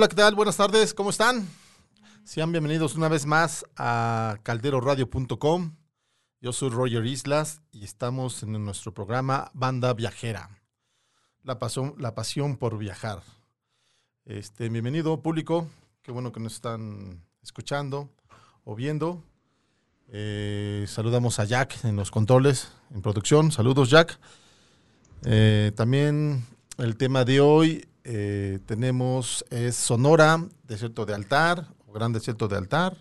Hola, ¿qué tal? Buenas tardes, ¿cómo están? Sean bienvenidos una vez más a calderoradio.com. Yo soy Roger Islas y estamos en nuestro programa Banda Viajera. La pasión, la pasión por viajar. Este, bienvenido público, qué bueno que nos están escuchando o viendo. Eh, saludamos a Jack en los controles, en producción. Saludos Jack. Eh, también el tema de hoy eh, tenemos Sonora, Desierto de Altar, o Gran Desierto de Altar,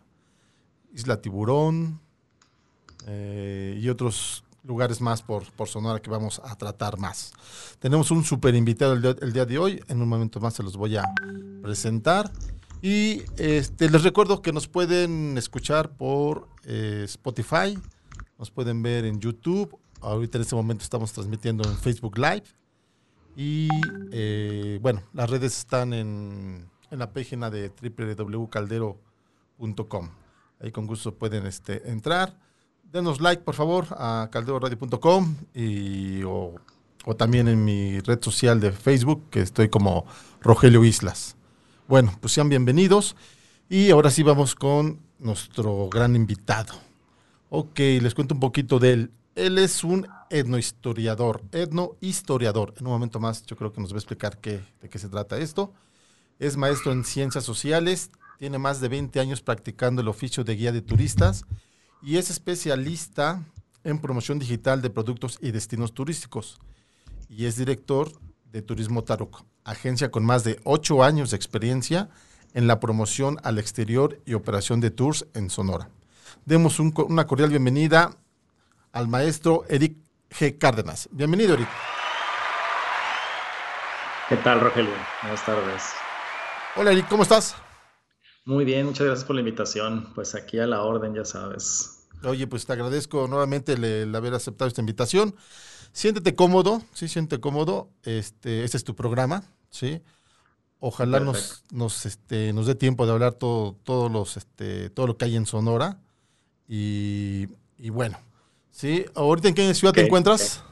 Isla Tiburón eh, y otros lugares más por, por, Sonora que vamos a tratar más. Tenemos un super invitado el el día, de hoy, en un momento más se los voy a presentar. Y este, les recuerdo que nos pueden escuchar por eh, Spotify, nos pueden ver en YouTube, ahorita en este momento estamos transmitiendo en Facebook Live y eh, bueno, las redes están en, en la página de www.caldero.com. Ahí con gusto pueden este, entrar. Denos like, por favor, a calderoradio.com y o, o, también en mi red social de Facebook, que estoy como Rogelio Islas. Bueno, pues sean bienvenidos. Y ahora sí vamos con nuestro gran invitado. Ok, les cuento un poquito de él. Él es un etnohistoriador, etnohistoriador. En un momento más yo creo que nos va a explicar qué, de qué se trata esto. Es maestro en ciencias sociales, tiene más de 20 años practicando el oficio de guía de turistas y es especialista en promoción digital de productos y destinos turísticos. Y es director de Turismo Tarok, agencia con más de 8 años de experiencia en la promoción al exterior y operación de tours en Sonora. Demos un, una cordial bienvenida al maestro Eric G. Cárdenas. Bienvenido, Eric. ¿Qué tal, Rogelio? Buenas tardes. Hola, Eric, ¿cómo estás? Muy bien, muchas gracias por la invitación. Pues aquí a la orden, ya sabes. Oye, pues te agradezco nuevamente el, el haber aceptado esta invitación. Siéntete cómodo, sí, siéntete cómodo. Este, este es tu programa, sí. Ojalá nos, nos, este, nos dé tiempo de hablar todo, todos los, este, todo lo que hay en Sonora. Y, y bueno, Sí, ¿ahorita en qué ciudad okay, te encuentras?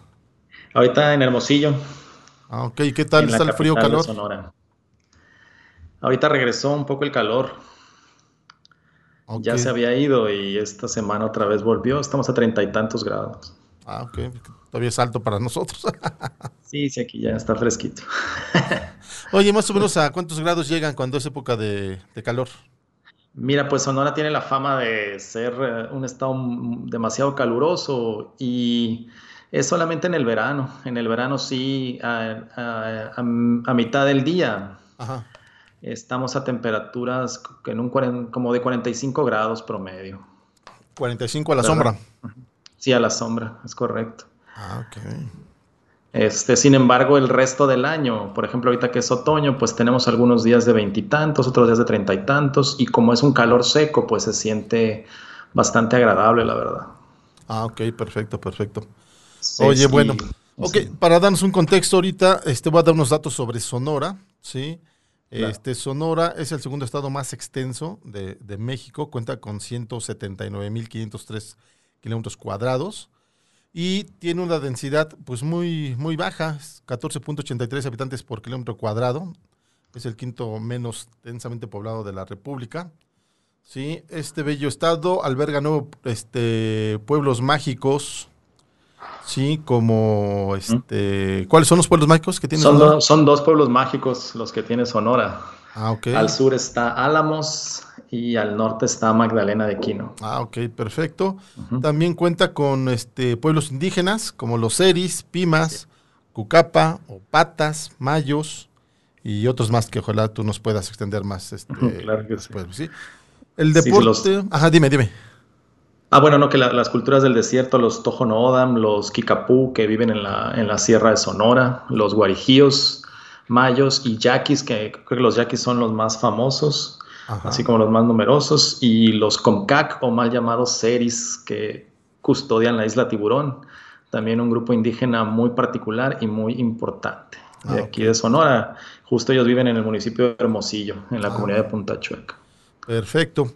Okay. Ahorita en Hermosillo. Ah, ok, ¿qué tal está el frío calor? Sonora. Ahorita regresó un poco el calor. Okay. Ya se había ido y esta semana otra vez volvió. Estamos a treinta y tantos grados. Ah, ok. Todavía es alto para nosotros. sí, sí, aquí ya está fresquito. Oye, más o menos a cuántos grados llegan cuando es época de, de calor? Mira, pues Sonora tiene la fama de ser eh, un estado demasiado caluroso y es solamente en el verano. En el verano sí, a, a, a, a mitad del día. Ajá. Estamos a temperaturas en un, como de 45 grados promedio. 45 a la ¿verdad? sombra. Sí, a la sombra, es correcto. Ah, ok. Este, sin embargo, el resto del año, por ejemplo, ahorita que es otoño, pues tenemos algunos días de veintitantos, otros días de treinta y tantos, y como es un calor seco, pues se siente bastante agradable, la verdad. Ah, ok, perfecto, perfecto. Sí, Oye, sí, bueno, ok, sí. para darnos un contexto ahorita, este, voy a dar unos datos sobre Sonora, ¿sí? Claro. Este, Sonora es el segundo estado más extenso de, de México, cuenta con 179.503 kilómetros cuadrados y tiene una densidad pues muy, muy baja, 14.83 habitantes por kilómetro cuadrado, es el quinto menos densamente poblado de la República. Sí, este bello estado alberga nuevos este, pueblos mágicos, sí, como este, ¿cuáles son los pueblos mágicos que tiene son, do, son dos pueblos mágicos los que tiene Sonora. Ah, okay. Al sur está Álamos y al norte está Magdalena de Quino. Ah, ok, perfecto. Uh -huh. También cuenta con este, pueblos indígenas como los Eris, Pimas, sí. Cucapa, Opatas, Mayos y otros más que ojalá tú nos puedas extender más. Este, claro que sí. ¿sí? El deporte. Los... Ajá, dime, dime. Ah, bueno, no, que la, las culturas del desierto, los Tojonodam, los Kikapú, que viven en la, en la sierra de Sonora, los Guarijíos, mayos y yaquis, que creo que los yaquis son los más famosos, Ajá. así como los más numerosos, y los Comcac o mal llamados Seris, que custodian la isla Tiburón, también un grupo indígena muy particular y muy importante. Ah, de aquí okay. de Sonora, justo ellos viven en el municipio de Hermosillo, en la ah. comunidad de Punta Chueca. Perfecto.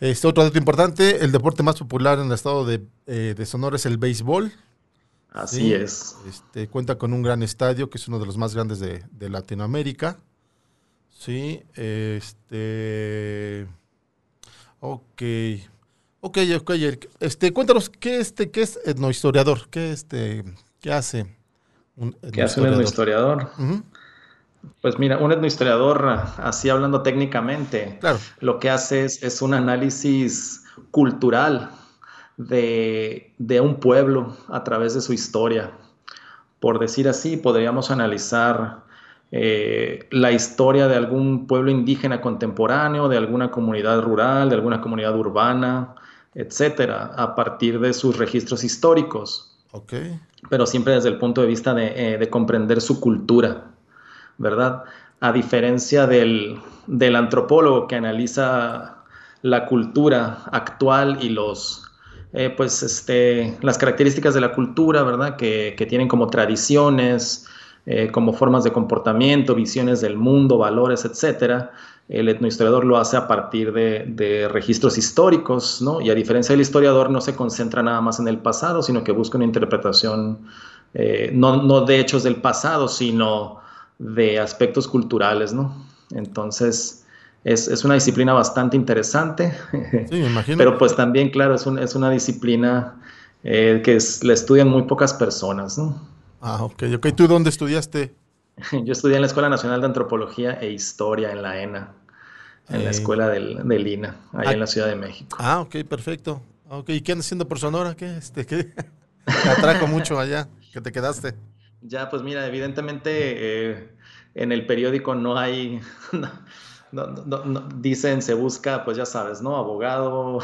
Este otro dato importante, el deporte más popular en el estado de, eh, de Sonora es el béisbol. Así sí, es. Este, cuenta con un gran estadio que es uno de los más grandes de, de Latinoamérica. Sí, este. Ok. Ok, ok, Este, cuéntanos, ¿qué, este, qué es etnohistoriador? ¿Qué, este, qué hace un etnohistoriador? ¿Qué hace un etnohistoriador? Pues mira, un etnohistoriador, así hablando técnicamente, lo que hace es, un análisis cultural de, un pueblo a través de su historia. Por decir así, podríamos analizar eh, la historia de algún pueblo indígena contemporáneo, de alguna comunidad rural, de alguna comunidad urbana, etcétera, a partir de sus registros históricos. Pero siempre desde el punto de vista de, eh, de comprender su cultura. ¿verdad? A diferencia del, antropólogo que analiza la cultura actual y los, eh, pues, este, las características de la cultura, ¿verdad? Que, tienen como tradiciones, eh, como formas de comportamiento, visiones del mundo, valores, etcétera. El etnohistoriador lo hace a partir de, registros históricos, ¿no? Y a diferencia del historiador, no se concentra nada más en el pasado, sino que busca una interpretación, eh, no, no de hechos del pasado, sino de aspectos culturales, ¿no? Entonces, es, una disciplina bastante interesante. Sí, me imagino. Pero pues también, claro, es, es una disciplina eh, que la estudian muy pocas personas, ¿no? Ah, ok, ok. ¿Tú dónde estudiaste? Yo estudié en la Escuela Nacional de Antropología e Historia en la ENA, en la escuela del, del INA, ahí ah, en la Ciudad de México. Ah, ok, perfecto. Okay. ¿Y qué andas haciendo por Sonora? ¿Qué, este, qué? te atrajo mucho allá, que te quedaste? Ya, pues mira, evidentemente eh, en el periódico no hay, no, dicen se busca, pues ya sabes, ¿no? Abogado,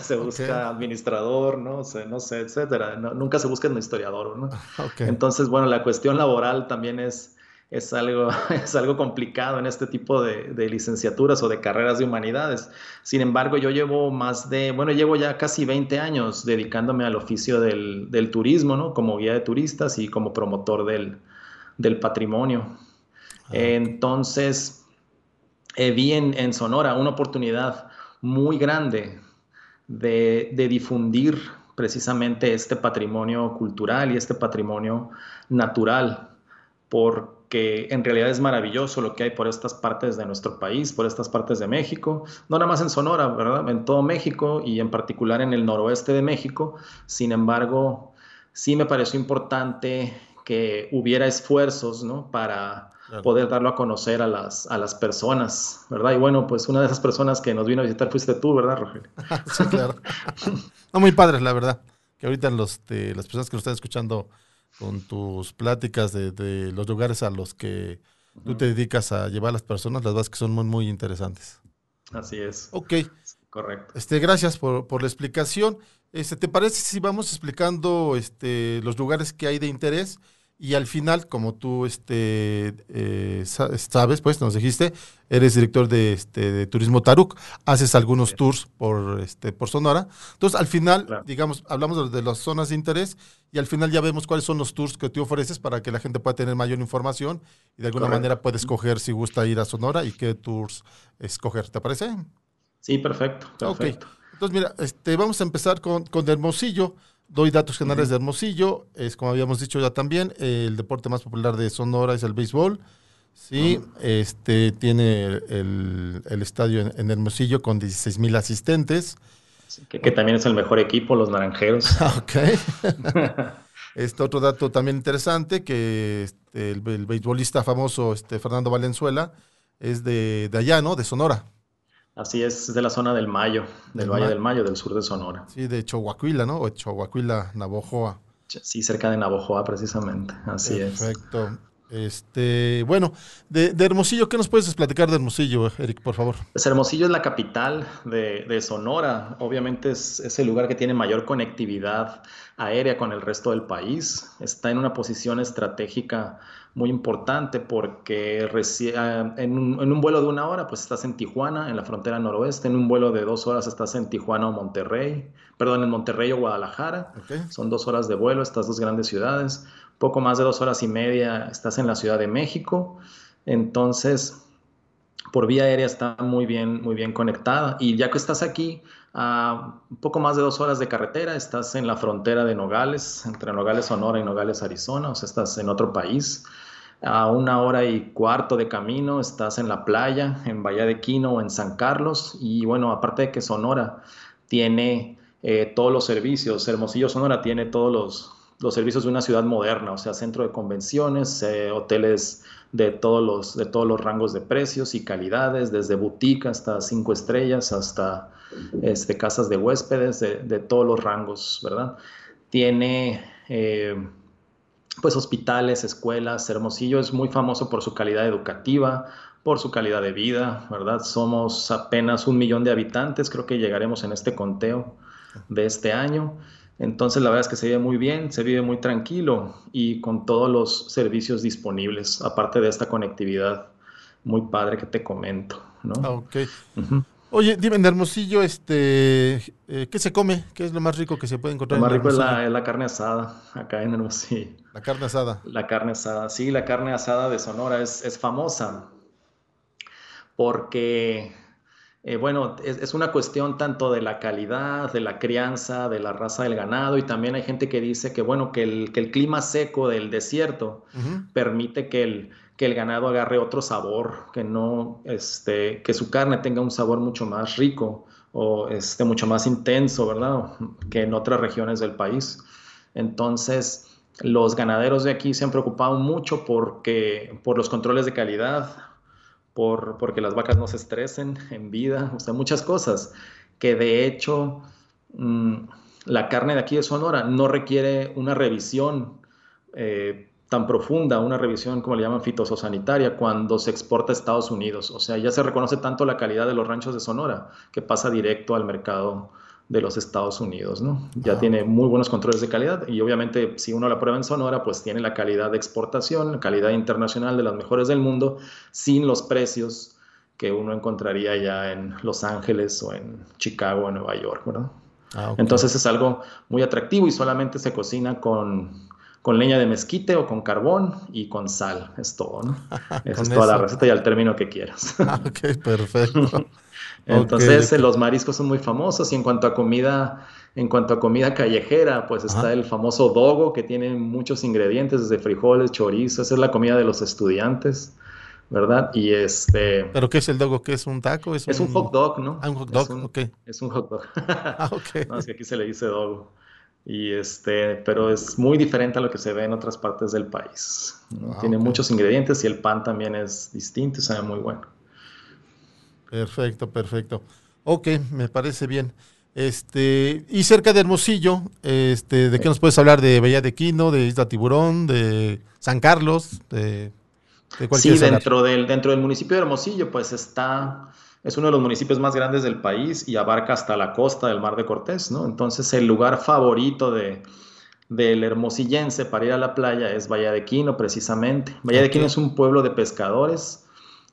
se busca administrador, ¿no? no sé, etcétera. nunca se busca un historiador, ¿no? Entonces, bueno, la cuestión laboral también es, es algo, es algo complicado en este tipo de, licenciaturas o de carreras de humanidades. Sin embargo, yo llevo más de, bueno, llevo ya casi 20 años dedicándome al oficio del, turismo, ¿no? Como guía de turistas y como promotor del, patrimonio. Ah, Entonces, eh, vi en, Sonora una oportunidad muy grande de, de difundir precisamente este patrimonio cultural y este patrimonio natural, por que en realidad es maravilloso lo que hay por estas partes de nuestro país, por estas partes de México, no nada más en Sonora, ¿verdad? En todo México y en particular en el noroeste de México. Sin embargo, sí me pareció importante que hubiera esfuerzos, ¿no? Para poder darlo a conocer a las, a las personas, ¿verdad? Y bueno, pues una de esas personas que nos vino a visitar fuiste tú, ¿verdad, Rogelio? sí, claro. no, muy padres, la verdad. Que ahorita los, de, las personas que nos están escuchando con tus pláticas de, los lugares a los que tú te dedicas a llevar a las personas, las verdad que son muy, muy interesantes. Así es. Ok. Correcto. Este, gracias por, por, la explicación. Este, ¿Te parece si vamos explicando este, los lugares que hay de interés? Y al final, como tú este, eh, sabes, pues nos dijiste, eres director de, este, de Turismo Taruk, haces algunos tours por, este, por Sonora. Entonces, al final, digamos, hablamos de las zonas de interés y al final ya vemos cuáles son los tours que tú ofreces para que la gente pueda tener mayor información y de alguna manera puede escoger si gusta ir a Sonora y qué tours escoger. ¿Te parece? Sí, perfecto. perfecto. Entonces, mira, este, vamos a empezar con, con Hermosillo. Doy datos generales de Hermosillo. Es como habíamos dicho ya también, el deporte más popular de Sonora es el béisbol. Sí, este tiene el, estadio en, Hermosillo con 16 mil asistentes. que, también es el mejor equipo, los naranjeros. ok. este otro dato también interesante, que este, el, beisbolista famoso este, Fernando Valenzuela es de, de allá, ¿no? De Sonora. Así es, de la zona del Mayo, del, Valle del Mayo, del sur de Sonora. Sí, de Chihuahuila, ¿no? O Chihuahuila, Navojoa. Sí, cerca de Navojoa, precisamente. Así es. Perfecto. Este, bueno, de, Hermosillo, ¿qué nos puedes platicar de Hermosillo, Eric, por favor? Pues Hermosillo es la capital de, Sonora. Obviamente es, es, el lugar que tiene mayor conectividad aérea con el resto del país. Está en una posición estratégica muy importante porque ah, en un, vuelo de una hora pues estás en Tijuana, en la frontera noroeste, en un vuelo de dos horas estás en Tijuana o Monterrey, perdón, en Monterrey o Guadalajara, son dos horas de vuelo, estas dos grandes ciudades, poco más de dos horas y media estás en la Ciudad de México, entonces por vía aérea está muy bien, muy bien conectada. Y ya que estás aquí, a un poco más de dos horas de carretera, estás en la frontera de Nogales, entre Nogales, Sonora y Nogales, Arizona, o sea, estás en otro país. A una hora y cuarto de camino estás en la playa, en Bahía de Quino o en San Carlos. Y bueno, aparte de que Sonora tiene eh, todos los servicios, Hermosillo Sonora tiene todos los, los, servicios de una ciudad moderna, o sea, centro de convenciones, eh, hoteles de todos, los, de todos los rangos de precios y calidades, desde boutique hasta cinco estrellas, hasta este, casas de huéspedes, de, de todos los rangos, ¿verdad? Tiene... Eh, pues hospitales, escuelas. Hermosillo es muy famoso por su calidad educativa, por su calidad de vida, ¿verdad? Somos apenas un millón de habitantes, creo que llegaremos en este conteo de este año. Entonces la verdad es que se vive muy bien, se vive muy tranquilo y con todos los servicios disponibles, aparte de esta conectividad muy padre que te comento, ¿no? Ah, ok. Oye, dime, en Hermosillo, este, eh, ¿qué se come? ¿Qué es lo más rico que se puede encontrar? Lo más rico es la, carne asada, acá en Hermosillo. La carne asada. La carne asada, sí, la carne asada de Sonora es, famosa porque, eh, bueno, es, una cuestión tanto de la calidad, de la crianza, de la raza del ganado y también hay gente que dice que, bueno, que el, clima seco del desierto permite que el que el ganado agarre otro sabor, que no, este, que su carne tenga un sabor mucho más rico o este, mucho más intenso, ¿verdad? Que en otras regiones del país. Entonces, los ganaderos de aquí se han preocupado mucho porque, por los controles de calidad, por, porque las vacas no se estresen en vida, o sea, muchas cosas que de hecho mm, la carne de aquí de Sonora no requiere una revisión eh, tan profunda, una revisión como le llaman fitosanitaria, cuando se exporta a Estados Unidos. O sea, ya se reconoce tanto la calidad de los ranchos de Sonora que pasa directo al mercado de los Estados Unidos, ¿no? Ya ah. tiene muy buenos controles de calidad y obviamente si uno la prueba en Sonora, pues tiene la calidad de exportación, la calidad internacional de las mejores del mundo, sin los precios que uno encontraría ya en Los Ángeles o en Chicago o Nueva York, ¿verdad? Ah, Entonces es algo muy atractivo y solamente se cocina con con leña de mezquite o con carbón y con sal. Es todo, ¿no? Esa es toda la receta y al término que quieras. Ah, ok, perfecto. Entonces, los mariscos son muy famosos y en cuanto a comida, en cuanto a comida callejera, pues está el famoso dogo que tiene muchos ingredientes, desde frijoles, chorizo, esa es la comida de los estudiantes. ¿verdad? Y este... ¿Pero qué es el dogo? ¿Qué es un taco? Es, un... hot dog, ¿no? Ah, un hot dog, es un, ok. Es un hot dog. ah, ok. no, es que aquí se le dice dogo. Y este, pero es muy diferente a lo que se ve en otras partes del país. Ah, Tiene muchos ingredientes y el pan también es distinto y sabe muy bueno. Perfecto, perfecto. Ok, me parece bien. Este, y cerca de Hermosillo, este, ¿de qué nos puedes hablar? ¿De Bahía de Quino, de Isla Tiburón, de San Carlos, de, de Sí, dentro del, dentro del municipio de Hermosillo, pues está es uno de los municipios más grandes del país y abarca hasta la costa del Mar de Cortés, ¿no? Entonces el lugar favorito de, del hermosillense para ir a la playa es Valle de Quino, precisamente. Valle de Quino es un pueblo de pescadores,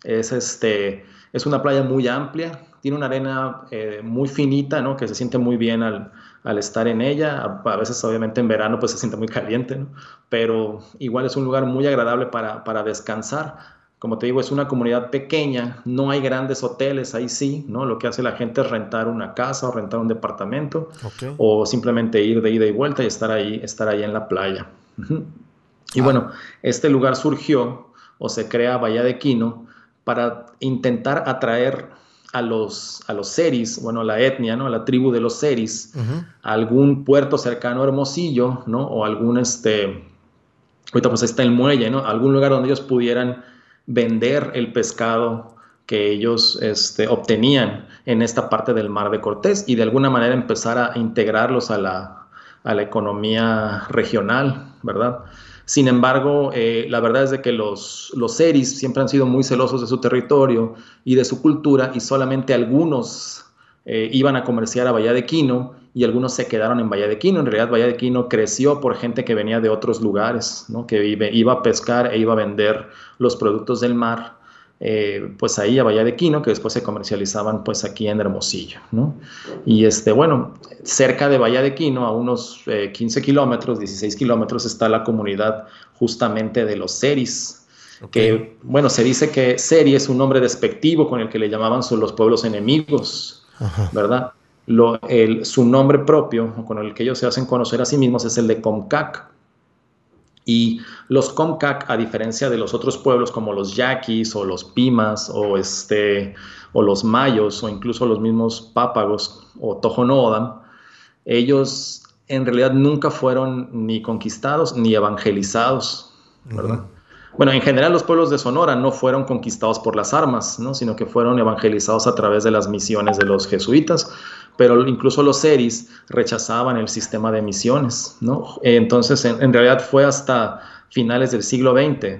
es, este, es una playa muy amplia, tiene una arena eh, muy finita, ¿no? Que se siente muy bien al, estar en ella. A, veces, obviamente, en verano, pues se siente muy caliente, ¿no? Pero igual es un lugar muy agradable para, para descansar. Como te digo, es una comunidad pequeña, no hay grandes hoteles, ahí sí, ¿no? Lo que hace la gente es rentar una casa o rentar un departamento o simplemente ir de ida y vuelta y estar ahí, estar ahí en la playa. Y ah. bueno, este lugar surgió o se crea Bahía de Quino para intentar atraer a los, a los seris, bueno, a la etnia, ¿no? A la tribu de los seris, a algún puerto cercano a Hermosillo, ¿no? O algún, este, ahorita pues está el muelle, ¿no? Algún lugar donde ellos pudieran vender el pescado que ellos este, obtenían en esta parte del mar de Cortés y de alguna manera empezar a integrarlos a la, economía regional, ¿verdad? Sin embargo, eh, la verdad es de que los, los seris siempre han sido muy celosos de su territorio y de su cultura y solamente algunos eh, iban a comerciar a Bahía de Quino y algunos se quedaron en Bahía de Quino. En realidad, Bahía de Quino creció por gente que venía de otros lugares, ¿no? que iba a pescar e iba a vender los productos del mar, eh, pues ahí a Bahía de Quino, que después se comercializaban pues aquí en Hermosillo. ¿no? Y este, bueno, cerca de Bahía de Quino, a unos 15 eh, kilómetros, 16 kilómetros, está la comunidad justamente de los Seris. Que, bueno, se dice que Seri es un nombre despectivo con el que le llamaban los pueblos enemigos, ¿verdad? Su nombre propio, con el que ellos se hacen conocer a sí mismos, es el de Comcac. Y los Comcac, a diferencia de los otros pueblos como los Yaquis o los Pimas o, este, o los Mayos o incluso los mismos Pápagos o Tojonodam, ellos en realidad nunca fueron ni conquistados ni evangelizados, Bueno, en general los pueblos de Sonora no fueron conquistados por las armas, ¿no? sino que fueron evangelizados a través de las misiones de los jesuitas, pero incluso los seris rechazaban el sistema de misiones. ¿no? Entonces, en, realidad fue hasta finales del siglo XX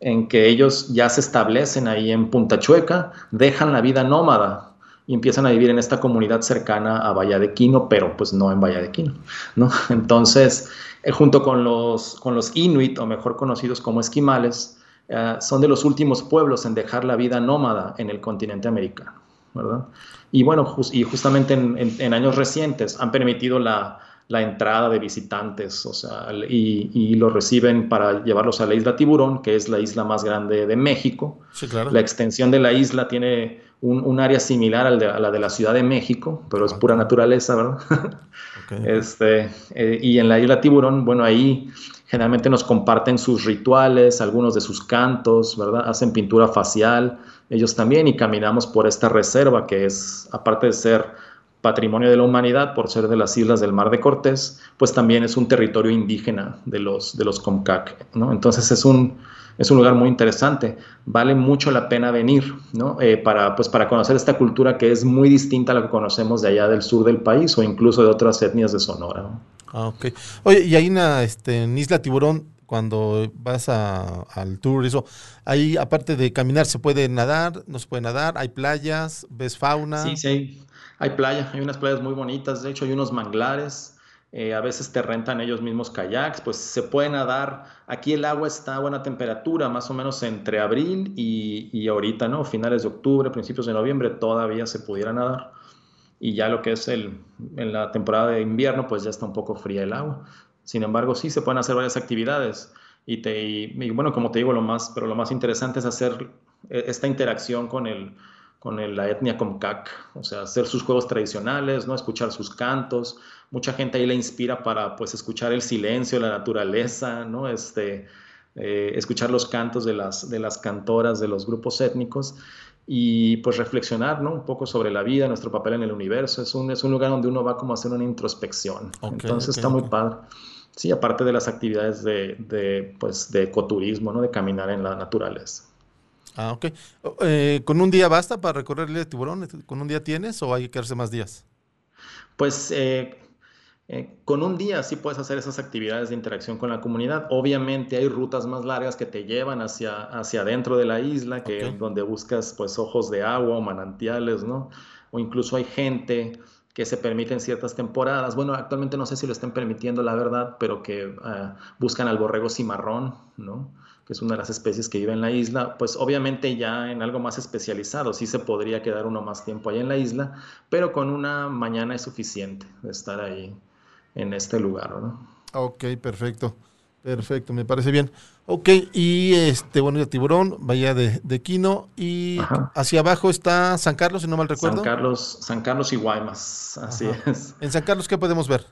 en que ellos ya se establecen ahí en Punta Chueca, dejan la vida nómada y empiezan a vivir en esta comunidad cercana a Bahía de Quino, pero pues no en Bahía de Quino, ¿no? Entonces, eh, junto con los, con los Inuit, o mejor conocidos como esquimales, eh, son de los últimos pueblos en dejar la vida nómada en el continente americano, ¿verdad? Y bueno, y justamente en, años recientes han permitido la, la entrada de visitantes, o sea, y, y los reciben para llevarlos a la isla Tiburón, que es la isla más grande de México. Sí, claro. La extensión de la isla tiene un, área similar al de, a la de la Ciudad de México, pero es pura naturaleza, ¿verdad? Este, eh, y en la isla Tiburón, bueno, ahí generalmente nos comparten sus rituales, algunos de sus cantos, ¿verdad? Hacen pintura facial, ellos también, y caminamos por esta reserva que es, aparte de ser patrimonio de la humanidad por ser de las islas del Mar de Cortés, pues también es un territorio indígena de los, de los Comcac, ¿no? Entonces es un, es un lugar muy interesante. Vale mucho la pena venir, ¿no? Eh, para, pues, para conocer esta cultura que es muy distinta a la que conocemos de allá del sur del país o incluso de otras etnias de Sonora. Ah, ok. Oye, y ahí en, este, en Isla Tiburón, cuando vas al tour, eso, ahí aparte de caminar, ¿se puede nadar? ¿No se puede nadar? ¿Hay playas? ¿Ves fauna? Sí, sí, hay playa, hay unas playas muy bonitas, de hecho hay unos manglares eh, a veces te rentan ellos mismos kayaks, pues se puede nadar. Aquí el agua está a buena temperatura, más o menos entre abril y, y, ahorita, ¿no? Finales de octubre, principios de noviembre, todavía se pudiera nadar. Y ya lo que es el, en la temporada de invierno, pues ya está un poco fría el agua. Sin embargo, sí se pueden hacer varias actividades. Y, te, y, bueno, como te digo, lo más, pero lo más interesante es hacer eh, esta interacción con el, con la etnia Comcac, o sea, hacer sus juegos tradicionales, ¿no? escuchar sus cantos. Mucha gente ahí le inspira para pues escuchar el silencio, la naturaleza, ¿no? Este, eh, escuchar los cantos de las, de las cantoras de los grupos étnicos y pues reflexionar ¿no? un poco sobre la vida, nuestro papel en el universo. Es un, es un lugar donde uno va como a hacer una introspección. Entonces está muy padre. Sí, aparte de las actividades de, de, pues, de ecoturismo, ¿no? de caminar en la naturaleza. Ah, ok. Eh, ¿Con un día basta para recorrerle el tiburón? ¿Con un día tienes o hay que quedarse más días? Pues eh, eh, con un día sí puedes hacer esas actividades de interacción con la comunidad. Obviamente hay rutas más largas que te llevan hacia, hacia adentro de la isla, que donde buscas pues ojos de agua o manantiales, ¿no? O incluso hay gente que se permiten ciertas temporadas. Bueno, actualmente no sé si lo estén permitiendo, la verdad, pero que ah, buscan al borrego cimarrón, ¿no? que es una de las especies que vive en la isla, pues obviamente ya en algo más especializado, sí se podría quedar uno más tiempo ahí en la isla, pero con una mañana es suficiente de estar ahí en este lugar, ¿no? Ok, perfecto. Perfecto, me parece bien. Ok, y este, bueno, el tiburón, Bahía de, Quino, y hacia abajo está San Carlos, si no mal recuerdo. San Carlos, San Carlos y Guaymas, así es. En San Carlos, ¿qué podemos ver?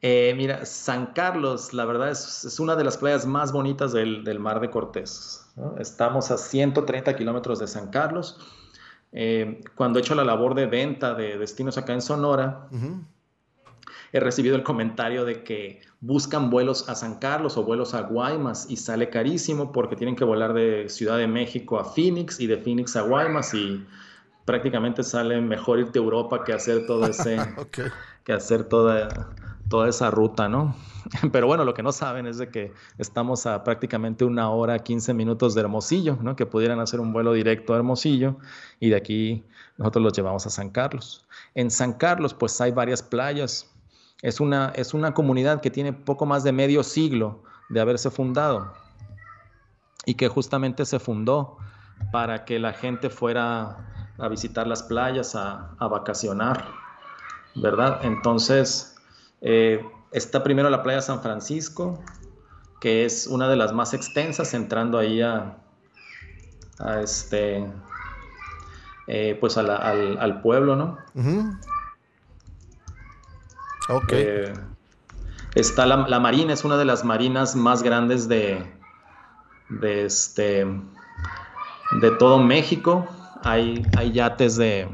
Eh, mira, San Carlos, la verdad es, una de las playas más bonitas del, Mar de Cortés. Estamos a 130 kilómetros de San Carlos. Eh, cuando he hecho la labor de venta de destinos acá en Sonora, he recibido el comentario de que buscan vuelos a San Carlos o vuelos a Guaymas y sale carísimo porque tienen que volar de Ciudad de México a Phoenix y de Phoenix a Guaymas y prácticamente sale mejor irte a Europa que hacer todo ese, que hacer toda toda esa ruta, ¿no? Pero bueno, lo que no saben es de que estamos a prácticamente una hora, 15 minutos de Hermosillo, ¿no? Que pudieran hacer un vuelo directo a Hermosillo y de aquí nosotros los llevamos a San Carlos. En San Carlos, pues hay varias playas. Es una, es una comunidad que tiene poco más de medio siglo de haberse fundado y que justamente se fundó para que la gente fuera a visitar las playas, a, a vacacionar, ¿verdad? Entonces, eh, está primero la playa San Francisco, que es una de las más extensas, entrando ahí a, este, eh, pues al, pueblo, ¿no? Ok. Eh, Está la, Marina, es una de las marinas más grandes de, de, este, de todo México. Hay, hay yates de,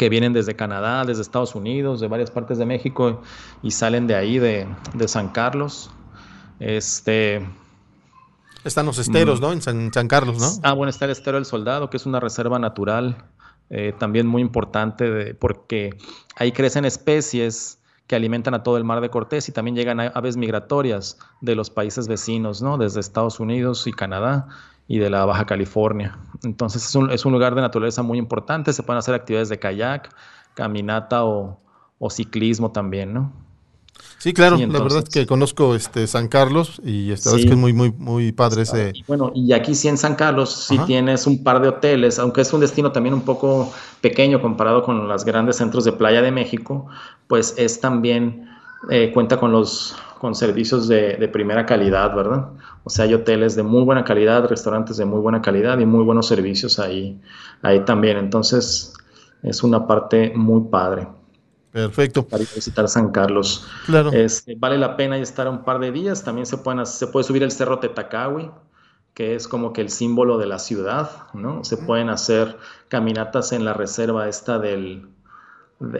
que vienen desde Canadá, desde Estados Unidos, de varias partes de México y salen de ahí, de, de San Carlos. Este, están los esteros, mm. ¿no? En San, Carlos, ¿no? Ah, bueno, está el estero del soldado, que es una reserva natural eh, también muy importante porque ahí crecen especies que alimentan a todo el mar de Cortés y también llegan aves migratorias de los países vecinos, ¿no? Desde Estados Unidos y Canadá y de la Baja California. Entonces es un, es un lugar de naturaleza muy importante, se pueden hacer actividades de kayak, caminata o, o ciclismo también, ¿no? Sí, claro, la verdad es que conozco este San Carlos y esta vez que es muy, muy, muy padre ese. bueno, y aquí sí en San Carlos sí tienes un par de hoteles, aunque es un destino también un poco pequeño comparado con los grandes centros de playa de México, pues es también, eh, cuenta con los con servicios de, de, primera calidad, ¿verdad? O sea, hay hoteles de muy buena calidad, restaurantes de muy buena calidad y muy buenos servicios ahí, ahí también. Entonces, es una parte muy padre. Perfecto. Para visitar San Carlos. Claro. Este, vale la pena estar un par de días. También se, pueden, se puede subir el Cerro Tetacawi, que es como que el símbolo de la ciudad, ¿no? Se pueden hacer caminatas en la reserva esta del,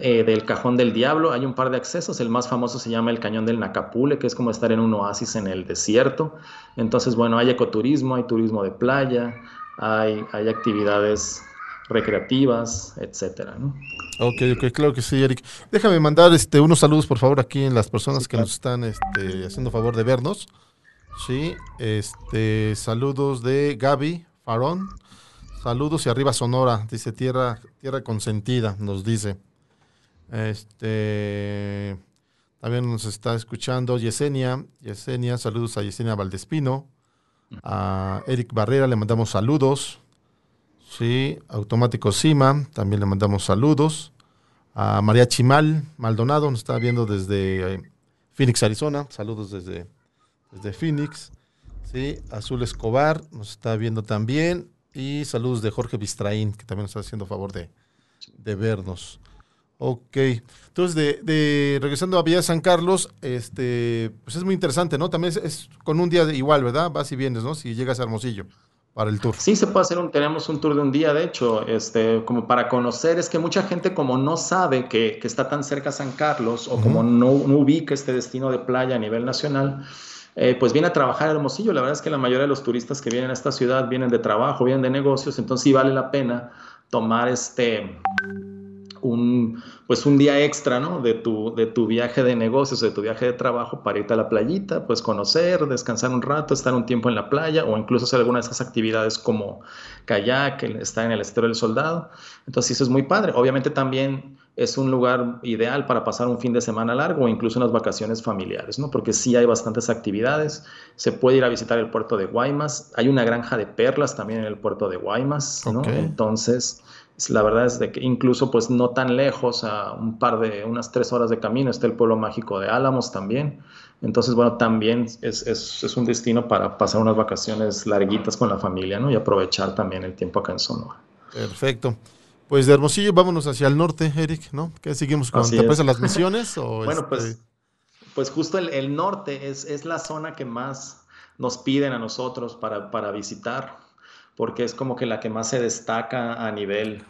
eh, del Cajón del Diablo. Hay un par de accesos. El más famoso se llama el Cañón del Nacapule, que es como estar en un oasis en el desierto. Entonces, bueno, hay ecoturismo, hay turismo de playa, hay, hay actividades recreativas, etcétera, ¿no? Ok, ok, claro que sí, Eric. Déjame mandar este, unos saludos, por favor, aquí en las personas que nos están este, haciendo favor de vernos. Sí, este, saludos de Gaby Farón. Saludos y arriba Sonora, dice Tierra, Tierra Consentida, nos dice. Este, también nos está escuchando Yesenia. Yesenia, saludos a Yesenia Valdespino. A Eric Barrera le mandamos saludos. Sí, Automático Cima, también le mandamos saludos. A María Chimal Maldonado, nos está viendo desde eh, Phoenix, Arizona. Saludos desde, desde Phoenix. Sí, Azul Escobar nos está viendo también. Y saludos de Jorge Bistraín, que también nos está haciendo favor de, de vernos. Ok. Entonces, de, de, regresando a Villa San Carlos, este, pues es muy interesante, ¿no? También es, es, con un día de igual, ¿verdad? Vas y vienes, ¿no? Si llegas a Hermosillo para el tour. Sí, se puede hacer un, tenemos un tour de un día, de hecho, este, como para conocer, es que mucha gente como no sabe que, que está tan cerca San Carlos o como no, no, ubica este destino de playa a nivel nacional, eh, pues viene a trabajar a Hermosillo. La verdad es que la mayoría de los turistas que vienen a esta ciudad vienen de trabajo, vienen de negocios, entonces sí vale la pena tomar este un, pues un día extra, ¿no? De tu, de tu viaje de negocios, de tu viaje de trabajo para irte a la playita, pues conocer, descansar un rato, estar un tiempo en la playa o incluso hacer alguna de esas actividades como kayak, estar en el estero del soldado. Entonces eso es muy padre. Obviamente también es un lugar ideal para pasar un fin de semana largo o incluso unas vacaciones familiares, ¿no? Porque sí hay bastantes actividades. Se puede ir a visitar el puerto de Guaymas. Hay una granja de perlas también en el puerto de Guaymas, ¿no? Entonces la verdad es de que incluso pues no tan lejos, a un par de, unas tres horas de camino, está el pueblo mágico de Álamos también. Entonces, bueno, también es, es, es, un destino para pasar unas vacaciones larguitas con la familia, ¿no? Y aprovechar también el tiempo acá en Sonora. Perfecto. Pues de Hermosillo vámonos hacia el norte, Eric, ¿no? ¿Qué seguimos con ¿Te pasan las misiones? O bueno, pues, este? pues justo el, el, norte es, es la zona que más nos piden a nosotros para, para visitar porque es como que la que más se destaca a nivel,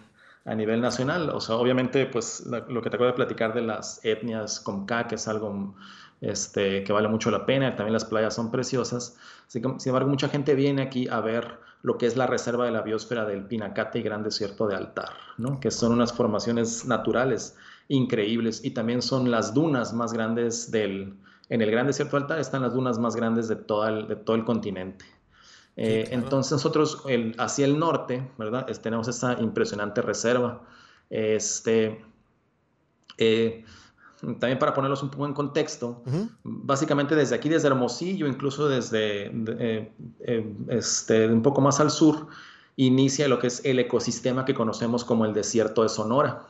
a nivel nacional. O sea, obviamente, pues lo que te acabo de platicar de las etnias Comca, que es algo este, que vale mucho la pena, también las playas son preciosas. Sin embargo, mucha gente viene aquí a ver lo que es la reserva de la biosfera del Pinacate y Gran Desierto de Altar, ¿no? que son unas formaciones naturales increíbles y también son las dunas más grandes del... En el Gran Desierto de Altar están las dunas más grandes de, de todo el continente. Eh, entonces nosotros hacia el norte, ¿verdad? tenemos esa impresionante reserva. Este, eh, también para ponerlos un poco en contexto, básicamente desde aquí, desde Hermosillo, incluso desde eh, este, un poco más al sur, inicia lo que es el ecosistema que conocemos como el desierto de Sonora.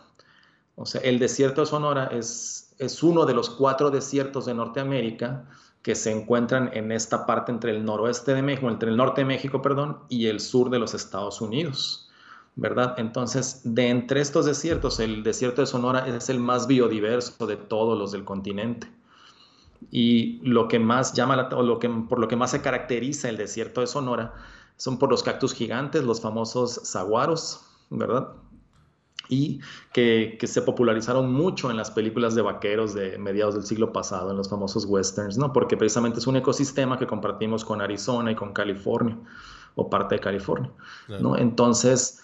O sea, el desierto de Sonora es, es uno de los cuatro desiertos de Norteamérica que se encuentran en esta parte entre el noroeste de México, entre el norte de México, perdón, y el sur de los Estados Unidos, ¿verdad? Entonces, de entre estos desiertos, el desierto de Sonora es el más biodiverso de todos los del continente. Y lo que más llama, la, o lo que, por lo que más se caracteriza el desierto de Sonora son por los cactus gigantes, los famosos saguaros, ¿verdad? Y que, se popularizaron mucho en las películas de vaqueros de mediados del siglo pasado, en los famosos westerns, ¿no? Porque precisamente es un ecosistema que compartimos con Arizona y con California, o parte de California, ¿no? Entonces,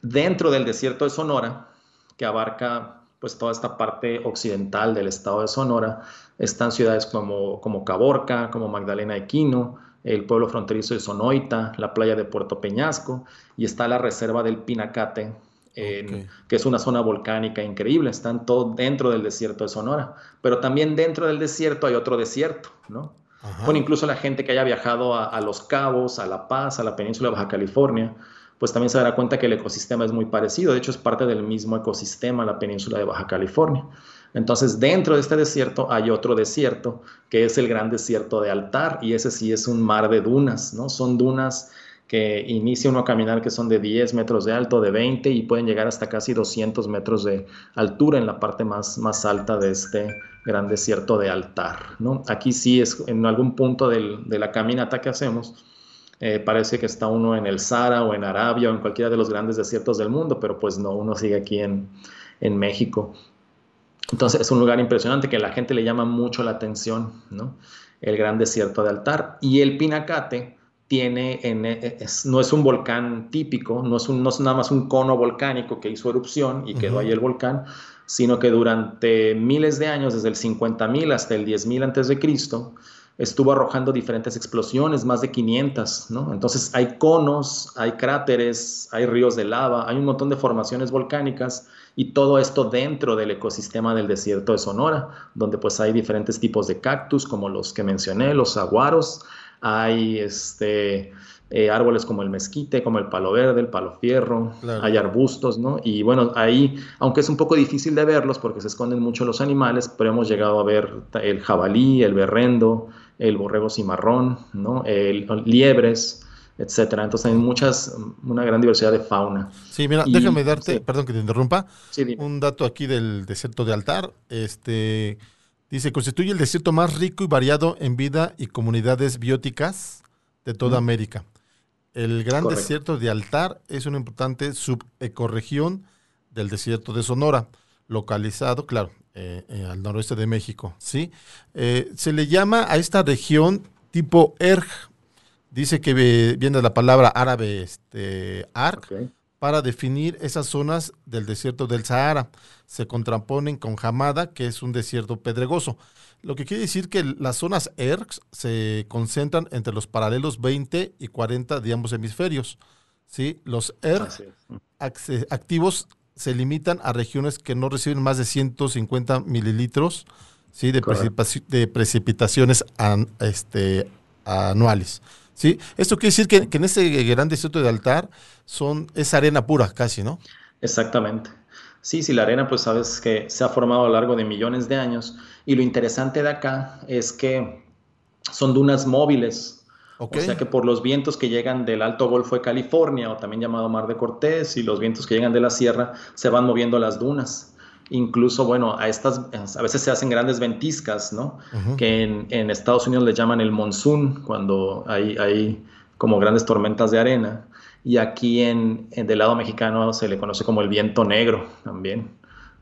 dentro del desierto de Sonora, que abarca pues toda esta parte occidental del estado de Sonora, están ciudades como, como Caborca, como Magdalena de Quino, el pueblo fronterizo de Sonoita, la playa de Puerto Peñasco, y está la reserva del Pinacate, que es una zona volcánica increíble, están todo dentro del desierto de Sonora, pero también dentro del desierto hay otro desierto, ¿no? Bueno, incluso la gente que haya viajado a, Los Cabos, a La Paz, a la península de Baja California, pues también se dará cuenta que el ecosistema es muy parecido, de hecho es parte del mismo ecosistema la península de Baja California. Entonces, dentro de este desierto hay otro desierto, que es el gran desierto de Altar, y ese sí es un mar de dunas, ¿no? Son dunas que inicia uno a caminar que son de 10 metros de alto, de 20 y pueden llegar hasta casi 200 metros de altura en la parte más, más alta de este gran desierto de altar. ¿no? Aquí sí es en algún punto de la caminata que hacemos. Eh, parece que está uno en el Sahara o en Arabia o en cualquiera de los grandes desiertos del mundo, pero pues no, uno sigue aquí en, en México. Entonces es un lugar impresionante que a la gente le llama mucho la atención, ¿no? El gran desierto de altar. Y el Pinacate, tiene, en, e, no es un volcán típico, no es, un, no es nada más un cono volcánico que hizo erupción y quedó ahí el volcán, sino que durante miles de años, desde el 50.000 hasta el 10.000 antes de Cristo, estuvo arrojando diferentes explosiones, más de 500, ¿no? Entonces hay conos, hay cráteres, hay ríos de lava, hay un montón de formaciones volcánicas y todo esto dentro del ecosistema del desierto de Sonora, donde pues hay diferentes tipos de cactus como los que mencioné, los aguaros, hay este, eh, árboles como el mezquite, como el palo verde, el palo fierro, hay arbustos, ¿no? Y bueno, ahí, aunque es un poco difícil de verlos porque se esconden mucho los animales, pero hemos llegado a ver el jabalí, el berrendo, el borrego cimarrón, ¿no? El, liebres, etcétera. Entonces hay muchas, una gran diversidad de fauna. Sí, mira, déjame darte, perdón que te interrumpa, un dato aquí del desierto de Altar. Este, Dice, constituye el desierto más rico y variado en vida y comunidades bióticas de toda América. El gran desierto de Altar es una importante subecorregión del desierto de Sonora, localizado, claro, eh, eh, al noroeste de México. ¿sí? Eh, se le llama a esta región tipo Erg, dice que viene de la palabra árabe este, Arg, para definir esas zonas del desierto del Sahara. Se contraponen con Hamada, que es un desierto pedregoso. Lo que quiere decir que las zonas ERCS se concentran entre los paralelos 20 y 40 de ambos hemisferios. ¿sí? Los ERCS activos se limitan a regiones que no reciben más de 150 mililitros ¿sí? de, de precipitaciones este, anuales. ¿sí? Esto quiere decir que, en ese gran desierto de altar son, es arena pura casi, ¿no? Exactamente. Sí, sí, la arena pues sabes que se ha formado a lo largo de millones de años y lo interesante de acá es que son dunas móviles. O sea que por los vientos que llegan del Alto Golfo de California o también llamado Mar de Cortés y los vientos que llegan de la sierra se van moviendo las dunas incluso, bueno, a estas, a veces se hacen grandes ventiscas, ¿no? Que en, Estados Unidos le llaman el monzón, cuando hay, hay como grandes tormentas de arena. Y aquí en, del lado mexicano se le conoce como el viento negro también,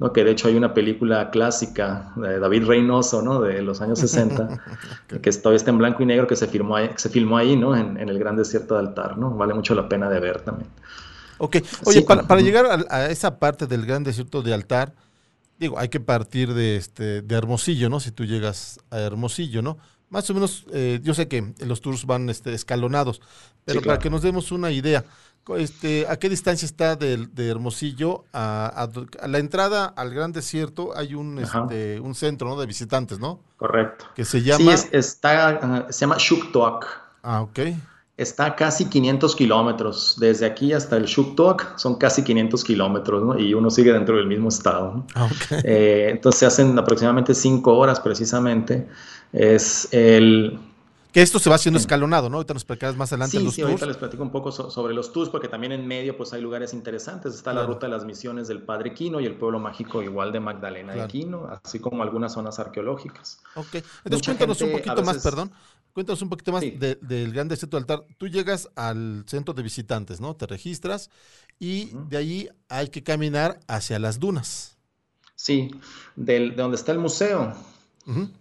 ¿no? Que de hecho hay una película clásica de David Reynoso, ¿no? De los años 60, que todavía está en blanco y negro, que se, filmó ahí, se filmó ahí, ¿no? En, el gran desierto de Altar, ¿no? Vale mucho la pena de ver también. Ok, oye, para, llegar a, a, esa parte del gran desierto de Altar, digo, hay que partir de, este, de Hermosillo, ¿no? Si tú llegas a Hermosillo, ¿no? Más o menos, eh, yo sé que los tours van este, escalonados, pero para que nos demos una idea, este, ¿a qué distancia está de, Hermosillo a, la entrada al Gran Desierto? Hay un, este, un centro ¿no? de visitantes, ¿no? Correcto. Que se llama... Sí, está, se llama Shuktoak. Ah, ok. Está a casi 500 kilómetros. Desde aquí hasta el Shuktok son casi 500 kilómetros, ¿no? Y uno sigue dentro del mismo estado. ¿no? Ah, eh, entonces se hacen aproximadamente 5 horas precisamente. Es el... Que esto se va haciendo escalonado, ¿no? Ahorita nos explicarás más adelante sí, los sí, ahorita les platico un poco sobre los tours, porque también en medio pues hay lugares interesantes. Está la ruta de las misiones del Padre Quino y el pueblo mágico igual de Magdalena de Quino, así como algunas zonas arqueológicas. Ok, entonces cuéntanos un poquito más, perdón, cuéntanos un poquito más del Gran Desierto del Altar. Tú llegas al centro de visitantes, ¿no? Te registras y de ahí hay que caminar hacia las dunas. Sí, de donde está el museo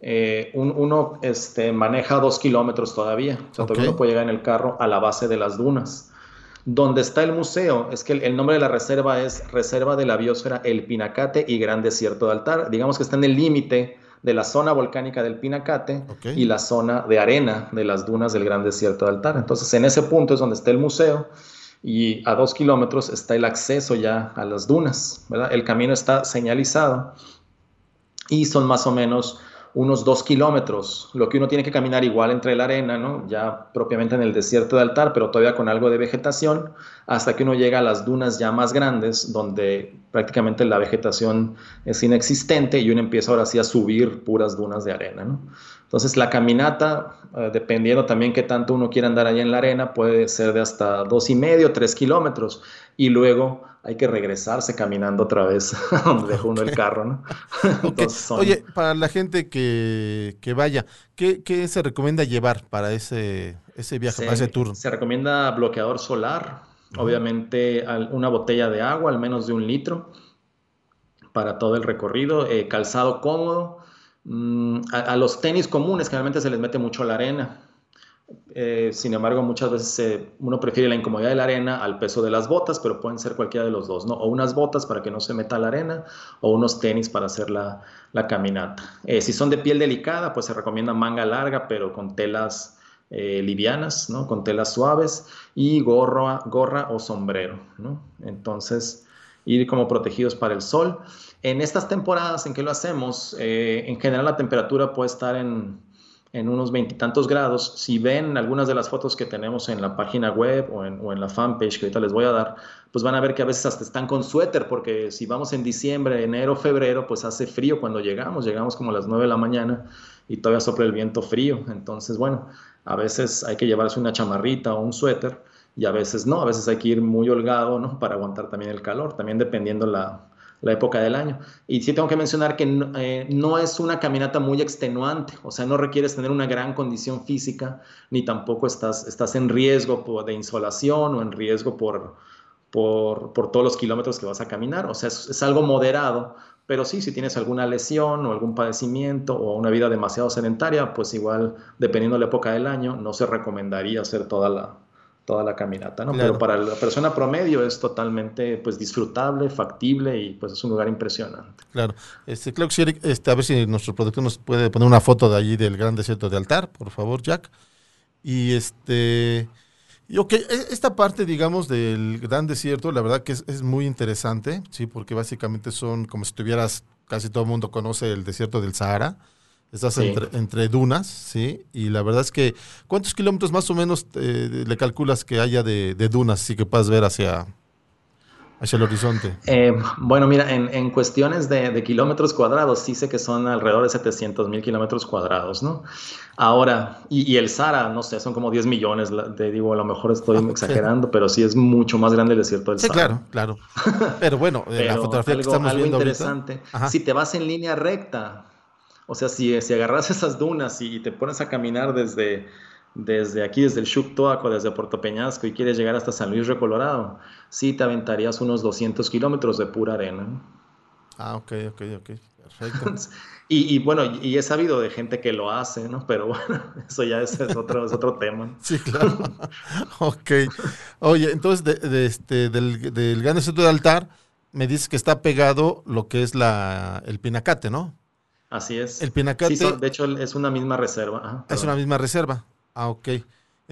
eh, uno este, maneja dos kilómetros todavía, o sea, todavía uno puede llegar en el carro a la base de las dunas. Donde está el museo, es que el, nombre de la reserva es Reserva de la Biosfera El Pinacate y Gran Desierto de Altar. Digamos que está en el límite de la zona volcánica del Pinacate y la zona de arena de las dunas del Gran Desierto de Altar. Entonces, en ese punto es donde está el museo y a dos kilómetros está el acceso ya a las dunas. El camino está señalizado y son más o menos unos dos kilómetros, lo que uno tiene que caminar igual entre la arena, ¿no? ya propiamente en el desierto de altar, pero todavía con algo de vegetación, hasta que uno llega a las dunas ya más grandes, donde prácticamente la vegetación es inexistente y uno empieza ahora sí a subir puras dunas de arena. ¿no? Entonces la caminata, eh, dependiendo también qué tanto uno quiera andar allá en la arena, puede ser de hasta dos y medio, tres kilómetros, y luego hay que regresarse caminando otra vez donde dejó uno el carro, ¿no? Oye, para la gente que, vaya, ¿qué, se recomienda llevar para ese, ese viaje, para ese tour? Se recomienda bloqueador solar, obviamente una botella de agua, al menos de un litro, para todo el recorrido, eh, calzado cómodo, Mm, a, los tenis comunes generalmente se les mete mucho la arena. Eh, sin embargo, muchas veces uno prefiere la incomodidad de la arena al peso de las botas, pero pueden ser cualquiera de los dos, ¿no? O unas botas para que no se meta la arena, o unos tenis para hacer la, caminata. Eh, si son de piel delicada, pues se recomienda manga larga, pero con telas eh, livianas, ¿no? Con telas suaves, y gorra, gorra o sombrero, ¿no? Entonces, ir como protegidos para el sol. En estas temporadas en que lo hacemos, eh, en general la temperatura puede estar en, en unos veintitantos grados. Si ven algunas de las fotos que tenemos en la página web o en, o en, la fanpage que ahorita les voy a dar, pues van a ver que a veces hasta están con suéter, porque si vamos en diciembre, enero, febrero, pues hace frío cuando llegamos, llegamos como a las 9 de la mañana y todavía sopla el viento frío. Entonces, bueno, a veces hay que llevarse una chamarrita o un suéter y a veces no, a veces hay que ir muy holgado, ¿no? Para aguantar también el calor, también dependiendo la, la época del año. Y sí tengo que mencionar que eh, no, es una caminata muy extenuante, o sea, no requieres tener una gran condición física, ni tampoco estás, estás en riesgo por, de insolación o en riesgo por, por, por, todos los kilómetros que vas a caminar, o sea, es algo moderado, pero sí, si tienes alguna lesión o algún padecimiento o una vida demasiado sedentaria, pues igual, dependiendo de la época del año, no se recomendaría hacer toda la, toda la caminata, ¿no? Pero para la persona promedio es totalmente pues disfrutable, factible y pues es un lugar impresionante. Claro. Este, claro que este, a ver si nuestro productor nos puede poner una foto de allí del gran desierto de altar, por favor, Jack. Y este y ok, e, esta parte, digamos, del gran desierto, la verdad que es, es muy interesante, sí, porque básicamente son como si tuvieras, casi todo el mundo conoce el desierto del Sahara. Estás entre, dunas, ¿sí? Y la verdad es que, ¿cuántos kilómetros más o menos eh, le calculas que haya de, dunas y que puedas ver hacia, hacia el horizonte? Eh, bueno, mira, en, cuestiones de, kilómetros cuadrados, sí sé que son alrededor de 700 mil kilómetros cuadrados, ¿no? Ahora, y, el Sahara, no sé, son como 10 millones, te digo, a lo mejor estoy exagerando, pero sí es mucho más grande el desierto del sí, Sahara. claro, claro. Pero bueno, la fotografía que estamos algo interesante, si te vas en línea recta, o sea, si, si agarras esas dunas y te pones a caminar desde, desde aquí, desde el Xuctoaco, desde Puerto Peñasco y quieres llegar hasta San Luis Río Colorado, sí te aventarías unos 200 kilómetros de pura arena. Ah, ok, ok, ok. Perfecto. y, bueno, y he sabido de gente que lo hace, ¿no? Pero bueno, eso ya es, otro, es otro tema. Sí, claro. ok. Oye, entonces, de, este, del, del Gran Centro de Altar, me dices que está pegado lo que es la, el Pinacate, ¿no? Así es. El Pinacate. Sí, de hecho, es una misma reserva. es una misma reserva. Ah, ok.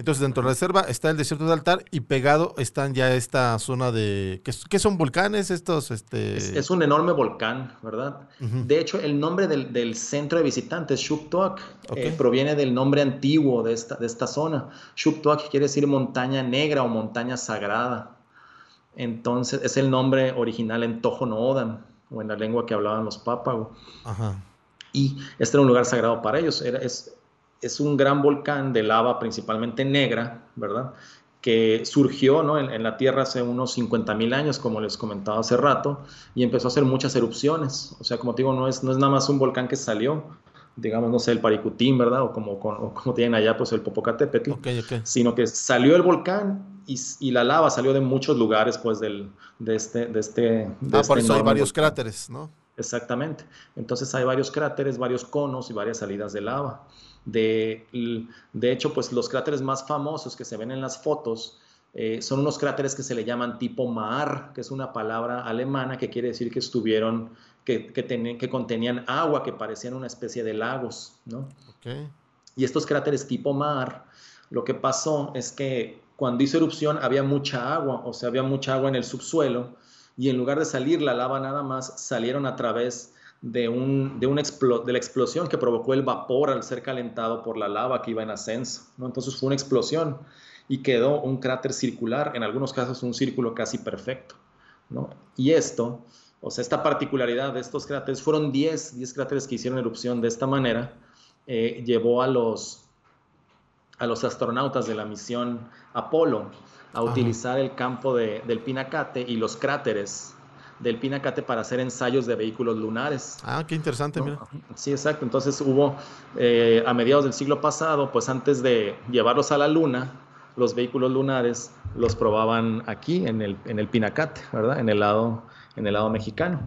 Entonces, dentro de la reserva está el desierto de altar y pegado están ya esta zona de. ¿Qué, son volcanes estos? Este... Es, un enorme volcán, ¿verdad? De hecho, el nombre del, centro de visitantes, Shuktuak, eh, proviene del nombre antiguo de esta, de esta zona. Shuktuak quiere decir montaña negra o montaña sagrada. Entonces, es el nombre original en Odam, o en la lengua que hablaban los pápagos. Ajá. Y este era un lugar sagrado para ellos. Era, es, es un gran volcán de lava principalmente negra, ¿verdad? que surgió ¿no? en, la Tierra hace unos 50 mil años, como les comentaba hace rato, y empezó a hacer muchas erupciones. O sea, como te digo, no es, no es nada más un volcán que salió, digamos, no sé, el Paricutín, ¿verdad? O como, como tienen allá, pues el Popocatépetl, sino que salió el volcán y, y, la lava salió de muchos lugares, pues, del, de este... De este de ah, por este eso hay varios cráteres, ¿no? Exactamente. Entonces hay varios cráteres, varios conos y varias salidas de lava. De, de hecho, pues los cráteres más famosos que se ven en las fotos eh, son unos cráteres que se le llaman tipo Mar, que es una palabra alemana que quiere decir que estuvieron, que, que, que contenían agua, que parecían una especie de lagos, ¿no? Y estos cráteres tipo Mar, lo que pasó es que cuando hizo erupción había mucha agua, o sea, había mucha agua en el subsuelo, y en lugar de salir la lava nada más, salieron a través de, un, de, un de la explosión que provocó el vapor al ser calentado por la lava que iba en ascenso. ¿no? Entonces fue una explosión y quedó un cráter circular, en algunos casos un círculo casi perfecto. ¿no? Y esto, o sea, esta particularidad de estos cráteres, fueron 10, 10 cráteres que hicieron erupción de esta manera, eh, llevó a los, a los astronautas de la misión Apolo a utilizar el campo de, del Pinacate y los cráteres del Pinacate para hacer ensayos de vehículos lunares. Ah, qué interesante, mira. Sí, exacto. Entonces hubo, eh, a mediados del siglo pasado, pues antes de llevarlos a la luna, los vehículos lunares los probaban aquí, en el, en el Pinacate, ¿verdad? En el lado, en el lado mexicano.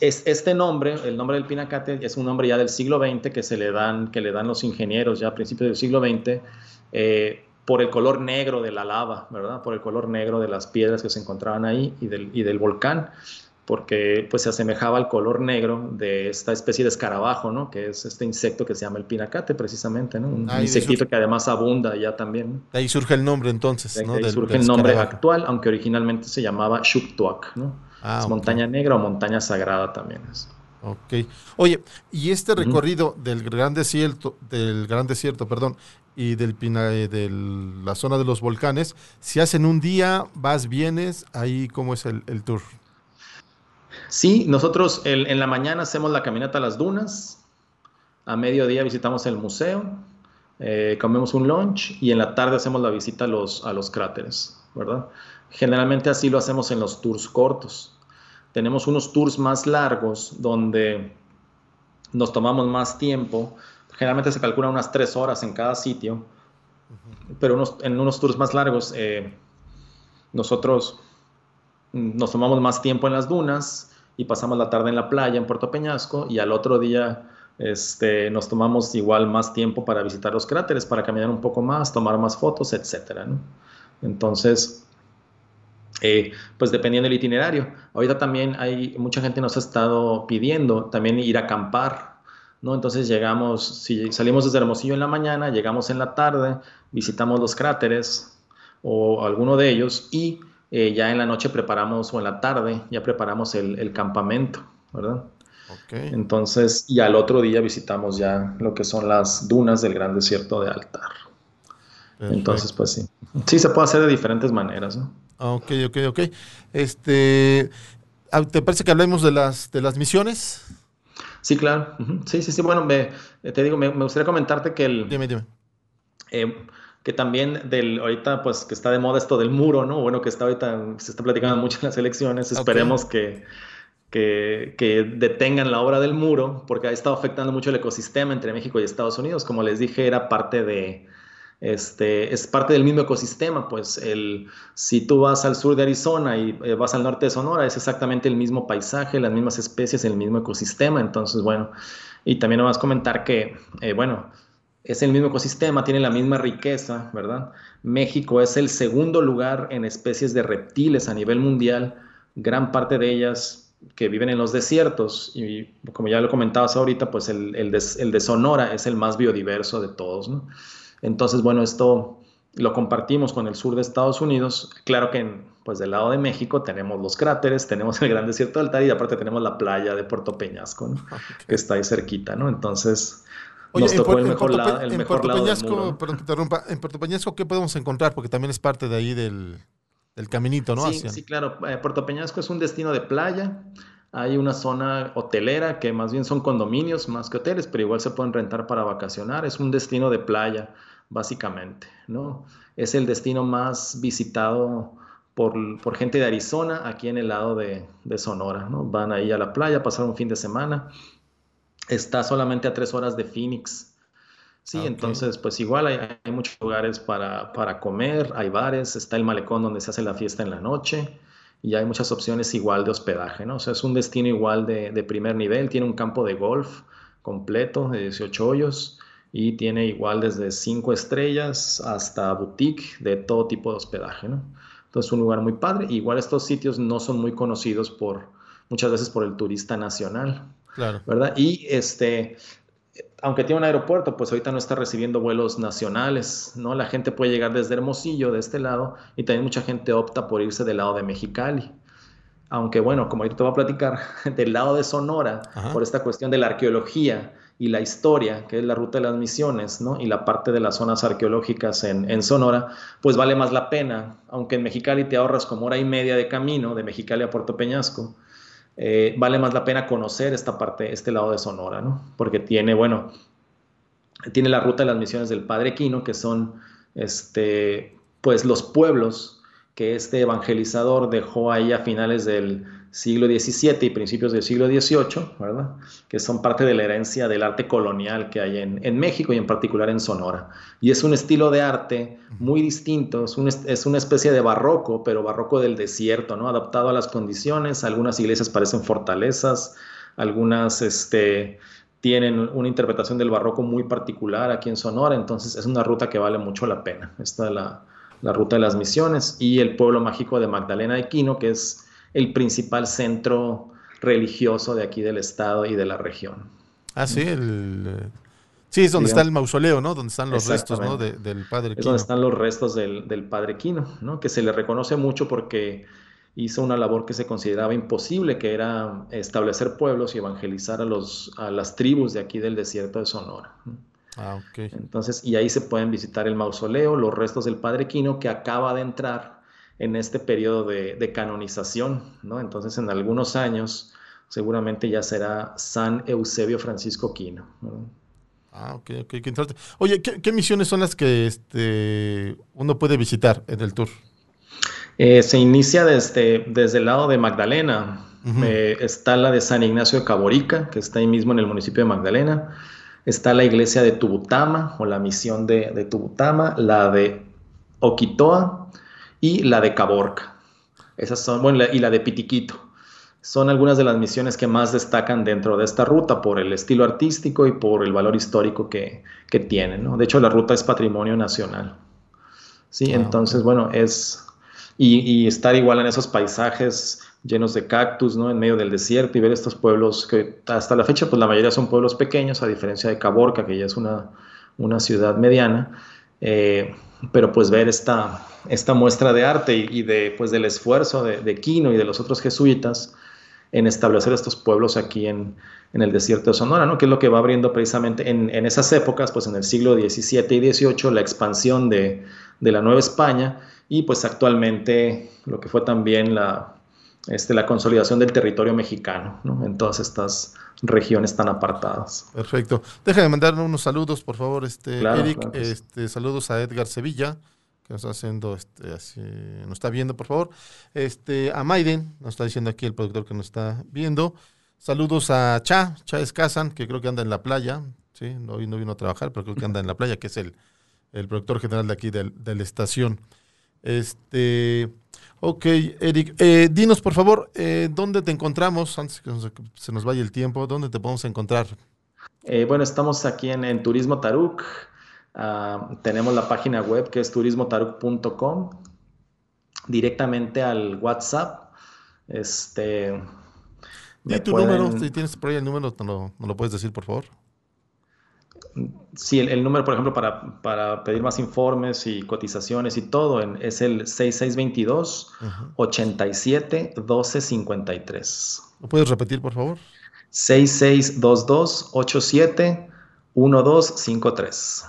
Es, este nombre, el nombre del Pinacate, es un nombre ya del siglo XX que se le dan, que le dan los ingenieros ya a principios del siglo XX. Eh, por el color negro de la lava, ¿verdad? Por el color negro de las piedras que se encontraban ahí y del, y del volcán porque pues se asemejaba al color negro de esta especie de escarabajo, ¿no? Que es este insecto que se llama el pinacate, precisamente, ¿no? Un insectito que además abunda ya también. De ahí surge el nombre entonces, ¿no? ahí surge el nombre actual, aunque originalmente se llamaba Shuktuak, ¿no? Ah, es montaña negra o montaña sagrada también es. Ok. Oye, y este recorrido del gran desierto, del gran desierto, perdón, y del eh, de la zona de los volcanes, si hacen un día, vas, vienes, ahí cómo es el, el tour. Sí, nosotros en la mañana hacemos la caminata a las dunas, a mediodía visitamos el museo, eh, comemos un lunch y en la tarde hacemos la visita a los, a los cráteres, ¿verdad? Generalmente así lo hacemos en los tours cortos. Tenemos unos tours más largos donde nos tomamos más tiempo. Generalmente se calcula unas tres horas en cada sitio, pero en unos tours más largos eh, nosotros nos tomamos más tiempo en las dunas y pasamos la tarde en la playa en Puerto Peñasco y al otro día este, nos tomamos igual más tiempo para visitar los cráteres, para caminar un poco más, tomar más fotos, etc. Entonces, eh, pues dependiendo del itinerario. Ahorita también hay mucha gente nos ha estado pidiendo también ir a acampar, ¿no? Entonces llegamos, si salimos desde Hermosillo en la mañana, llegamos en la tarde, visitamos los cráteres o alguno de ellos y eh, ya en la noche preparamos, o en la tarde, ya preparamos el, campamento, ¿verdad? Okay. Entonces, y al otro día visitamos ya lo que son las dunas del gran desierto de Altar. Entonces, pues sí. Sí, se puede hacer de diferentes maneras, ¿no? Ok, ok, ok. Este, ah, ¿Te parece que hablemos de las, de las misiones? Sí, claro. Sí, sí, sí. Bueno, me, te digo, me, gustaría comentarte que el... Dime, dime. Eh, que también del ahorita pues que está de moda esto del muro, ¿no? Bueno, que está ahorita se está platicando mucho en las elecciones, esperemos que, que, que, detengan la obra del muro porque ha estado afectando mucho el ecosistema entre México y Estados Unidos, como les dije, era parte de este es parte del mismo ecosistema, pues el si tú vas al sur de Arizona y eh, vas al norte de Sonora es exactamente el mismo paisaje, las mismas especies, el mismo ecosistema, entonces bueno, y también a comentar que eh, bueno, es el mismo ecosistema, tiene la misma riqueza, ¿verdad? México es el segundo lugar en especies de reptiles a nivel mundial, gran parte de ellas que viven en los desiertos y como ya lo comentabas ahorita, pues el, de, Sonora es el más biodiverso de todos, ¿no? Entonces, bueno, esto lo compartimos con el sur de Estados Unidos. Claro que pues del lado de México tenemos los cráteres, tenemos el gran desierto del Altar y aparte tenemos la playa de Puerto Peñasco, ¿no? que está ahí cerquita, ¿no? Entonces, Oye, en, Puerto Peñasco, perdón que interrumpa, en Puerto Peñasco, ¿qué podemos encontrar? Porque también es parte de ahí del, caminito, ¿no? Sí, sí, claro. Eh, Puerto Peñasco es un destino de playa. hay una zona hotelera que más bien son condominios más que hoteles, pero igual se pueden rentar para vacacionar. Es un destino de playa, básicamente, ¿no? Es el destino más visitado por, gente de Arizona, aquí en el lado de, Sonora, ¿no? Van ahí a la playa, pasar un fin de semana. Está solamente a tres horas de Phoenix. Sí, ah, entonces, pues igual hay, muchos lugares para, para comer, hay bares, está el malecón donde se hace la fiesta en la noche y hay muchas opciones igual de hospedaje, ¿no? O sea, es un destino igual de, primer nivel, tiene un campo de golf completo de 18 hoyos y tiene igual desde 5 estrellas hasta boutique de todo tipo de hospedaje, ¿no? Entonces es un lugar muy padre. Igual estos sitios no son muy conocidos por muchas veces por el turista nacional. Claro. ¿Verdad? Y este, aunque tiene un aeropuerto, pues ahorita no está recibiendo vuelos nacionales, ¿no? La gente puede llegar desde Hermosillo, de este lado, y también mucha gente opta por irse del lado de Mexicali. Aunque bueno, como ahorita te voy a platicar, del lado de Sonora, por esta cuestión de la arqueología y la historia, que es la ruta de las misiones, ¿no? Y la parte de las zonas arqueológicas en, en Sonora, pues vale más la pena, aunque en Mexicali te ahorras como hora y media de camino, de Mexicali a Puerto Peñasco, eh, vale más la pena conocer esta parte, este lado de Sonora, ¿no? Porque tiene, bueno, tiene la ruta de las misiones del Padre Quino, que son, este, pues, los pueblos que este evangelizador dejó ahí a finales del siglo XVII y principios del siglo XVIII, ¿verdad? que son parte de la herencia del arte colonial que hay en, México y en particular en Sonora. Y es un estilo de arte muy distinto, es, es, una especie de barroco, pero barroco del desierto, ¿no? adaptado a las condiciones. Algunas iglesias parecen fortalezas, algunas este, tienen una interpretación del barroco muy particular aquí en Sonora, entonces es una ruta que vale mucho la pena. Esta es la, la ruta de las misiones y el pueblo mágico de Magdalena de Quino, que es el principal centro religioso de aquí del estado y de la región. Ah, sí, el, sí, es donde está el mausoleo, ¿no? Donde están los restos, ¿no? del padre Quino. Es donde están los restos del, padre Quino, ¿no? Que se le reconoce mucho porque hizo una labor que se consideraba imposible, que era establecer pueblos y evangelizar a, los, a las tribus de aquí del desierto de Sonora. Ah, ok. Entonces, y ahí se pueden visitar el mausoleo, los restos del padre Quino, que acaba de entrar en este periodo de, canonización, ¿no? Entonces, en algunos años, seguramente ya será San Eusebio Francisco Quino. Ah, ok, ok, qué interesante. Oye, ¿qué, misiones son las que este, uno puede visitar en el tour? Eh, se inicia desde, desde el lado de Magdalena. Eh, está la de San Ignacio de Caborica, que está ahí mismo en el municipio de Magdalena. Está la iglesia de Tubutama, o la misión de, de Tubutama. La de Oquitoa, y la de Caborca. Esas son, bueno, y la de Pitiquito. Son algunas de las misiones que más destacan dentro de esta ruta por el estilo artístico y por el valor histórico que, que tienen. De hecho, la ruta es patrimonio nacional. Sí, entonces, bueno, es... Y, estar igual en esos paisajes llenos de cactus, ¿no? En medio del desierto y ver estos pueblos que hasta la fecha, pues la mayoría son pueblos pequeños, a diferencia de Caborca, que ya es una, una ciudad mediana. Eh, pero pues ver esta, esta muestra de arte y, de, pues, del esfuerzo de, Quino y de los otros jesuitas en establecer estos pueblos aquí en, el desierto de Sonora, ¿no? que es lo que va abriendo precisamente en, esas épocas, pues en el siglo XVII y XVIII, la expansión de, la Nueva España y pues actualmente lo que fue también la, este, la consolidación del territorio mexicano en todas estas regiones tan apartadas. Perfecto. Déjame mandar unos saludos, por favor, este, Eric. este, saludos a Edgar Sevilla, que nos está haciendo, este, así, nos está viendo, por favor. Este, a Maiden, nos está diciendo aquí el productor que nos está viendo. Saludos a Cha, Cha Escazan, que creo que anda en la playa. Sí, no vino a trabajar, pero creo que anda en la playa, que es el, el productor general de aquí de la estación. Este, Ok, Eric, eh, dinos por favor, eh, ¿dónde te encontramos? Antes que se nos vaya el tiempo, ¿dónde te podemos encontrar? Eh, bueno, estamos aquí en, Turismo Taruk. Ah, tenemos la página web que es turismotaruk.com. Directamente al WhatsApp. Este. Di tu número, si tienes por ahí el número, ¿no lo puedes decir, por favor? Sí, el, número, por ejemplo, para, para, pedir más informes y cotizaciones y todo es el 6622 87 1253. ¿Lo puedes repetir, por favor? 6622 87 1253.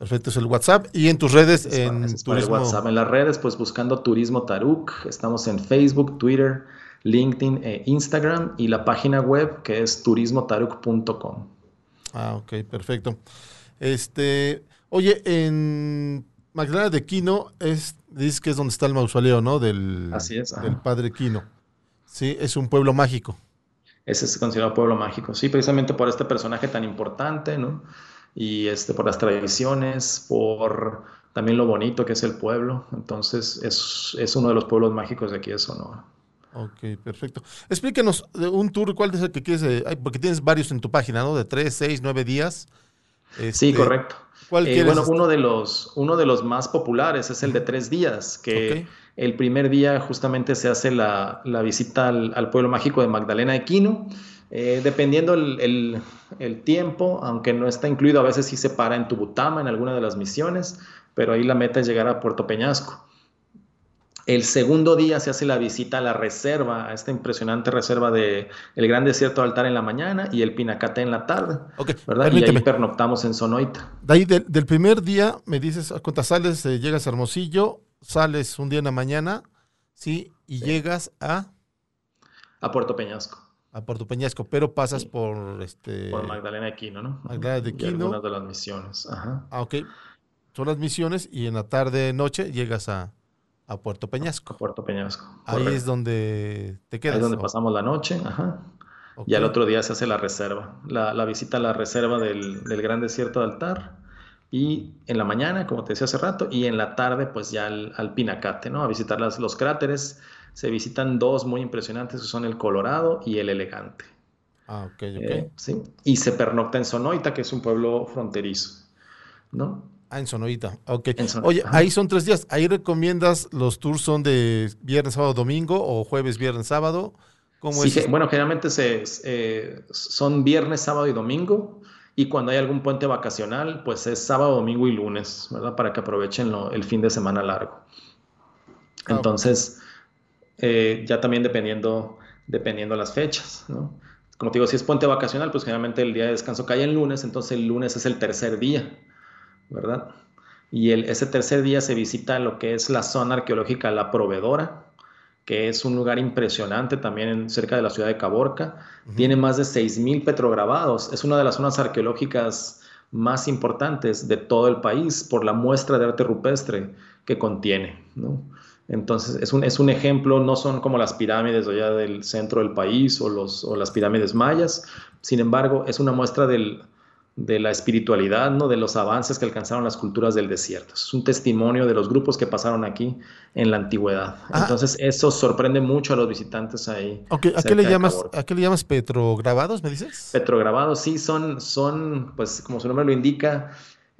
Perfecto, es el WhatsApp. ¿Y en tus redes? en WhatsApp. En las redes, pues buscando Turismo Taruk. Estamos en Facebook, Twitter, LinkedIn e Instagram y la página web que es turismotaruc.com. Ah, ok, perfecto. Este, oye, en Magdalena de Quino es, dices que es donde está el mausoleo, ¿no? Del, Así es. Del padre Quino. Sí, es un pueblo mágico. Ese es considerado pueblo mágico, sí, precisamente por este personaje tan importante, ¿no? Y este, por las tradiciones, por también lo bonito que es el pueblo. Entonces, es, es uno de los pueblos mágicos de aquí de Sonora. Ok, perfecto. Explíquenos de un tour, ¿cuál es el que quieres? Eh, porque tienes varios en tu página, ¿no? De tres, seis, nueve días. sí, este, correcto. ¿Cuál eh, bueno, uno de, los, uno de los más populares es el de tres días, que el primer día justamente se hace la, la visita al, pueblo mágico de Magdalena de Quino. Eh, dependiendo el, el, el, tiempo, aunque no está incluido, a veces sí se para en Tubutama, en alguna de las misiones, pero ahí la meta es llegar a Puerto Peñasco. El segundo día se hace la visita a la reserva, a esta impresionante reserva de el Gran Desierto Altar en la mañana y el Pinacate en la tarde. ¿verdad? Y ahí pernoctamos en Sonoita. De ahí, del, primer día, me dices, cuántas sales, eh, llegas a Hermosillo, sales un día en la mañana, ¿sí? Y llegas a... A Puerto Peñasco. A Puerto Peñasco, pero pasas por este... Por Magdalena de Quino, ¿no? Magdalena de Quino. Algunas de las misiones. Ajá. Ah, ok. Son las misiones y en la tarde, noche, llegas a a Puerto Peñasco. A Puerto Peñasco. Ahí es donde te quedas. Ahí es donde pasamos la noche, ajá. Y al otro día se hace la reserva, la, visita a la reserva del, Gran Desierto de Altar. Y en la mañana, como te decía hace rato, y en la tarde, pues ya al, Pinacate, ¿no? A visitar los cráteres. Se visitan dos muy impresionantes, que son el Colorado y el Elegante. Ah, ok, ok. Eh, sí. Y se pernocta en Sonoita, que es un pueblo fronterizo, ¿no? Ah, en Sonoita. Ok. Oye, ahí son tres días. Ahí recomiendas los tours son de viernes, sábado, domingo o jueves, viernes, sábado. ¿Cómo sí, bueno, generalmente se, eh, son viernes, sábado y domingo. Y cuando hay algún puente vacacional, pues es sábado, domingo y lunes, ¿verdad? Para que aprovechen el fin de semana largo. Ah, Entonces, eh, ya también dependiendo, dependiendo las fechas, ¿no? Como te digo, si es puente vacacional, pues generalmente el día de descanso cae el lunes, entonces el lunes es el tercer día. ¿verdad? Y el, ese tercer día se visita lo que es la zona arqueológica La Proveedora, que es un lugar impresionante también cerca de la ciudad de Caborca. Tiene más de 6.000 petrograbados. Es una de las zonas arqueológicas más importantes de todo el país por la muestra de arte rupestre que contiene. Entonces, es un, es un ejemplo, no son como las pirámides allá del centro del país o, los, o las pirámides mayas, sin embargo, es una muestra del, de la espiritualidad, ¿no? de los avances que alcanzaron las culturas del desierto. Es un testimonio de los grupos que pasaron aquí en la antigüedad. Ah. Entonces, eso sorprende mucho a los visitantes ahí. ¿A, qué le llamas, ¿A qué le llamas petrograbados, me dices? Petrograbados, sí, son, son, pues como su nombre lo indica,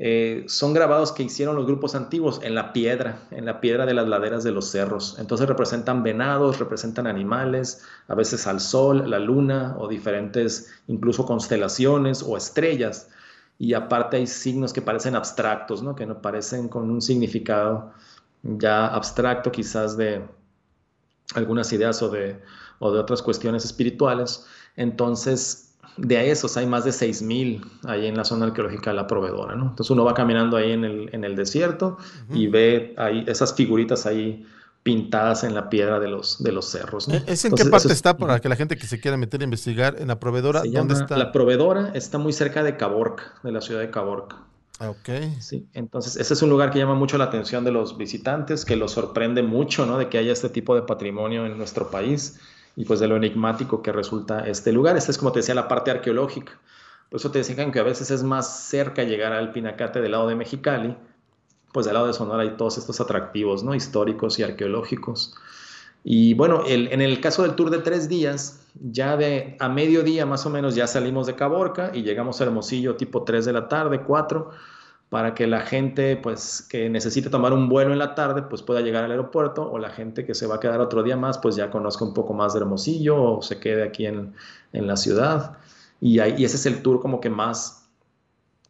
eh, son grabados que hicieron los grupos antiguos en la piedra, en la piedra de las laderas de los cerros. Entonces representan venados, representan animales, a veces al sol, la luna o diferentes, incluso constelaciones o estrellas. Y aparte hay signos que parecen abstractos, ¿no? que no parecen con un significado ya abstracto quizás de algunas ideas o de, o de otras cuestiones espirituales. Entonces de esos hay más de 6.000 ahí en la zona arqueológica de la proveedora, ¿no? Entonces uno va caminando ahí en el, en el desierto y ve ahí esas figuritas ahí pintadas en la piedra de los, de los cerros. ¿no? ¿Es en qué parte está para que la gente que se quiera meter a investigar en la proveedora? ¿Dónde está? La proveedora está muy cerca de Caborca, de la ciudad de Caborca. Ah, ok. Sí, entonces ese es un lugar que llama mucho la atención de los visitantes, que los sorprende mucho, ¿no? De que haya este tipo de patrimonio en nuestro país y pues de lo enigmático que resulta este lugar. Esta es como te decía la parte arqueológica. Por eso te decían que a veces es más cerca llegar al Pinacate del lado de Mexicali, pues del lado de Sonora hay todos estos atractivos, ¿no? Históricos y arqueológicos. Y bueno, en el caso del tour de tres días, ya de a mediodía más o menos ya salimos de Caborca y llegamos a Hermosillo tipo 3 de la tarde, 4 para que la gente pues que necesite tomar un vuelo en la tarde pues pueda llegar al aeropuerto o la gente que se va a quedar otro día más pues ya conozca un poco más de Hermosillo o se quede aquí en, la ciudad y, ahí, ese es el tour como que más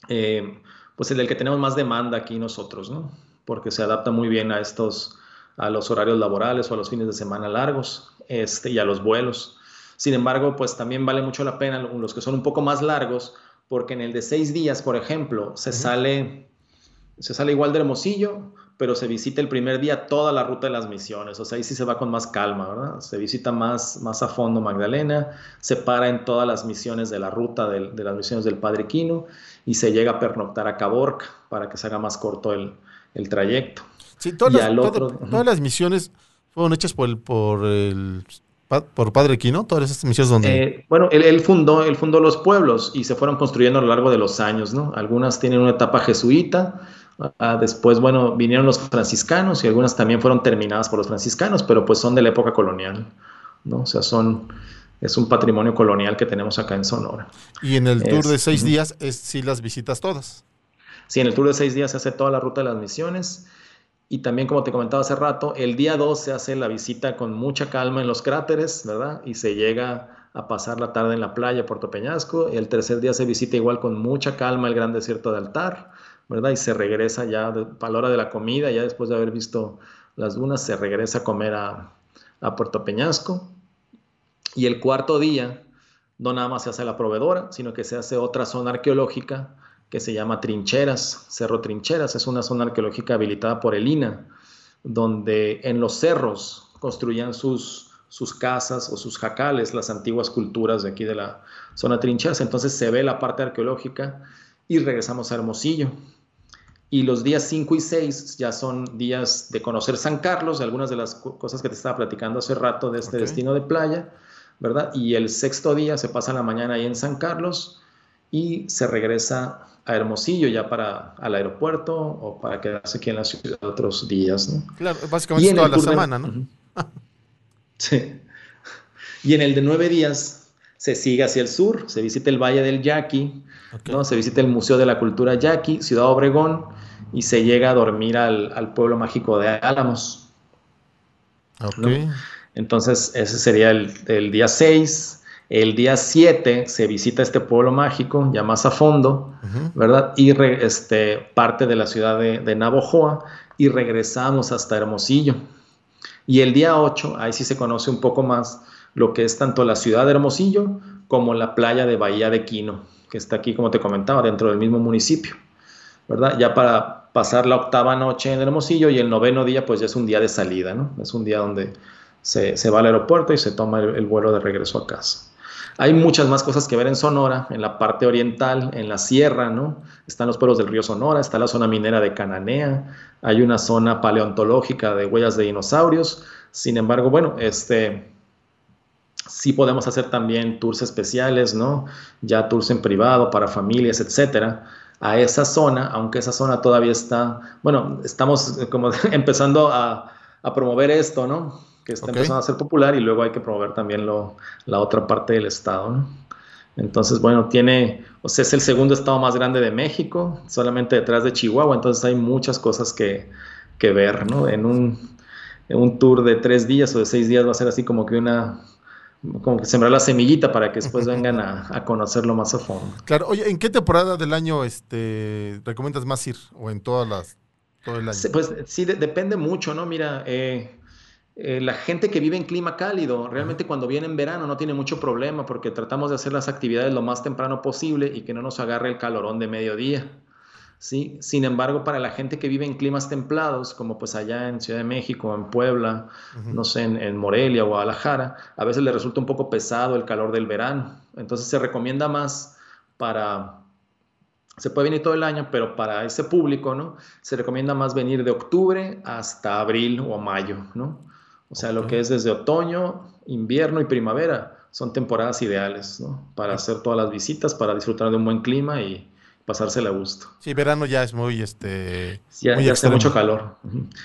eh, pues el del que tenemos más demanda aquí nosotros ¿no? porque se adapta muy bien a estos a los horarios laborales o a los fines de semana largos este, y a los vuelos sin embargo pues también vale mucho la pena los que son un poco más largos porque en el de seis días, por ejemplo, se sale se sale igual de Hermosillo, pero se visita el primer día toda la ruta de las misiones, o sea, ahí sí se va con más calma, ¿verdad? Se visita más, más a fondo Magdalena, se para en todas las misiones de la ruta de, las misiones del Padre Quino y se llega a pernoctar a Caborca para que se haga más corto el, trayecto. Sí, todas, las, misiones fueron hechas por el, por el por Padre Quino, todas esas misiones donde... Eh, bueno, él, fundó, él fundó los pueblos y se fueron construyendo a lo largo de los años, ¿no? Algunas tienen una etapa jesuita, ah, después, bueno, vinieron los franciscanos y algunas también fueron terminadas por los franciscanos, pero pues son de la época colonial, ¿no? O sea, son... Es un patrimonio colonial que tenemos acá en Sonora. Y en el tour de seis días, es, sí las visitas todas. Sí, en el tour de seis días se hace toda la ruta de las misiones y también, como te comentaba hace rato, el día 2 se hace la visita con mucha calma en los cráteres, ¿verdad? Y se llega a pasar la tarde en la playa Puerto Peñasco. El tercer día se visita igual con mucha calma el gran desierto de Altar, ¿verdad? Y se regresa ya a la hora de la comida, ya después de haber visto las dunas, se regresa a comer a, a Puerto Peñasco. Y el cuarto día, no nada más se hace la proveedora, sino que se hace otra zona arqueológica que se llama Trincheras, Cerro Trincheras, es una zona arqueológica habilitada por el INA, donde en los cerros construían sus, sus casas o sus jacales, las antiguas culturas de aquí de la zona Trincheras. Entonces se ve la parte arqueológica y regresamos a Hermosillo. Y los días 5 y 6 ya son días de conocer San Carlos, algunas de las cosas que te estaba platicando hace rato de este destino de playa, ¿verdad? Y el sexto día se pasa la mañana ahí en San Carlos y se regresa a Hermosillo ya para al aeropuerto o para quedarse aquí en la ciudad otros días, ¿no? Claro, básicamente toda la semana, ¿no? sí. Y en el de nueve días se sigue hacia el sur, se visita el Valle del Yaqui, ¿no? Se visita el Museo de la Cultura Yaqui, Ciudad Obregón, y se llega a dormir al, pueblo mágico de Álamos. Entonces, ese sería el, el día 6 el día 7 se visita este pueblo mágico, ya más a fondo, ¿verdad? Y este, parte de la ciudad de, de, Navojoa y regresamos hasta Hermosillo. Y el día 8, ahí sí se conoce un poco más lo que es tanto la ciudad de Hermosillo como la playa de Bahía de Quino, que está aquí, como te comentaba, dentro del mismo municipio, ¿verdad? Ya para pasar la octava noche en Hermosillo y el noveno día, pues ya es un día de salida, ¿no? Es un día donde se, va al aeropuerto y se toma el vuelo de regreso a casa. Hay muchas más cosas que ver en Sonora, en la parte oriental, en la sierra, ¿no? Están los pueblos del río Sonora, está la zona minera de Cananea, hay una zona paleontológica de huellas de dinosaurios. Sin embargo, bueno, este, sí podemos hacer también tours especiales, ¿no? Ya tours en privado para familias, etcétera, a esa zona, aunque esa zona todavía está, bueno, estamos como empezando a, a promover esto, ¿no? Que está empezando a ser popular y luego hay que promover también lo, la otra parte del estado. Entonces, bueno, tiene, o sea, es el segundo estado más grande de México, solamente detrás de Chihuahua, entonces hay muchas cosas que, que ver, ¿no? En un, en un tour de tres días o de seis días va a ser así como que una, como que sembrar la semillita para que después vengan a, a, conocerlo más a fondo. Claro, oye, ¿en qué temporada del año este, recomiendas más ir? ¿O en todas las, todo el año? Pues sí, depende mucho, ¿no? Mira, eh, eh, la gente que vive en clima cálido, realmente cuando viene en verano no tiene mucho problema porque tratamos de hacer las actividades lo más temprano posible y que no nos agarre el calorón de mediodía. ¿sí? Sin embargo, para la gente que vive en climas templados, como pues allá en Ciudad de México, en Puebla, no sé, en, en, Morelia, Guadalajara, a veces le resulta un poco pesado el calor del verano. Entonces se recomienda más para, se puede venir todo el año, pero para ese público, ¿no? Se recomienda más venir de octubre hasta abril o mayo, ¿no? O sea, lo que es desde otoño, invierno y primavera son temporadas ideales, ¿no? Para hacer todas las visitas, para disfrutar de un buen clima y pasársela a gusto. Sí, verano ya es muy, este... Ya, hace mucho calor.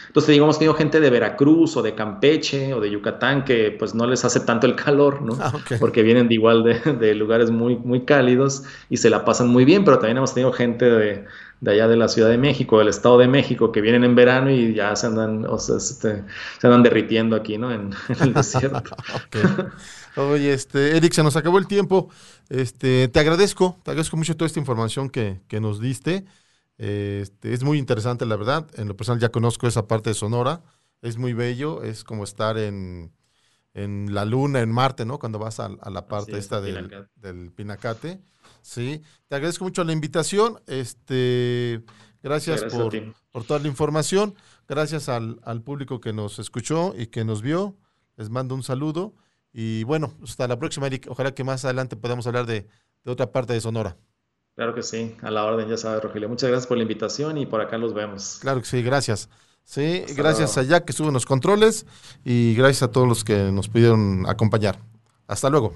Entonces, digamos que tengo gente de Veracruz o de Campeche o de Yucatán que pues no les hace tanto el calor, ¿no? Ah, Porque vienen de igual de, de, lugares muy, muy cálidos y se la pasan muy bien, pero también hemos tenido gente de, de allá de la Ciudad de México, del Estado de México, que vienen en verano y ya se andan, o sea, este, se andan derritiendo aquí, ¿no? En, el desierto. Oye, este, Eric, se nos acabó el tiempo. Este, te agradezco, te agradezco mucho toda esta información que, nos diste. Este, es muy interesante, la verdad. En lo personal ya conozco esa parte de Sonora. Es muy bello, es como estar en, en la Luna, en Marte, ¿no? Cuando vas a, la parte esta del, del, Pinacate. Sí, te agradezco mucho la invitación. Este, gracias, por, por, toda la información. Gracias al, al, público que nos escuchó y que nos vio. Les mando un saludo. Y bueno, hasta la próxima, Eric. Ojalá que más adelante podamos hablar de, de otra parte de Sonora. Claro que sí, a la orden, ya sabes, Rogelio. Muchas gracias por la invitación y por acá los vemos. Claro que sí, gracias. Sí, gracias a Jack que estuvo en los controles y gracias a todos los que nos pudieron acompañar. Hasta luego.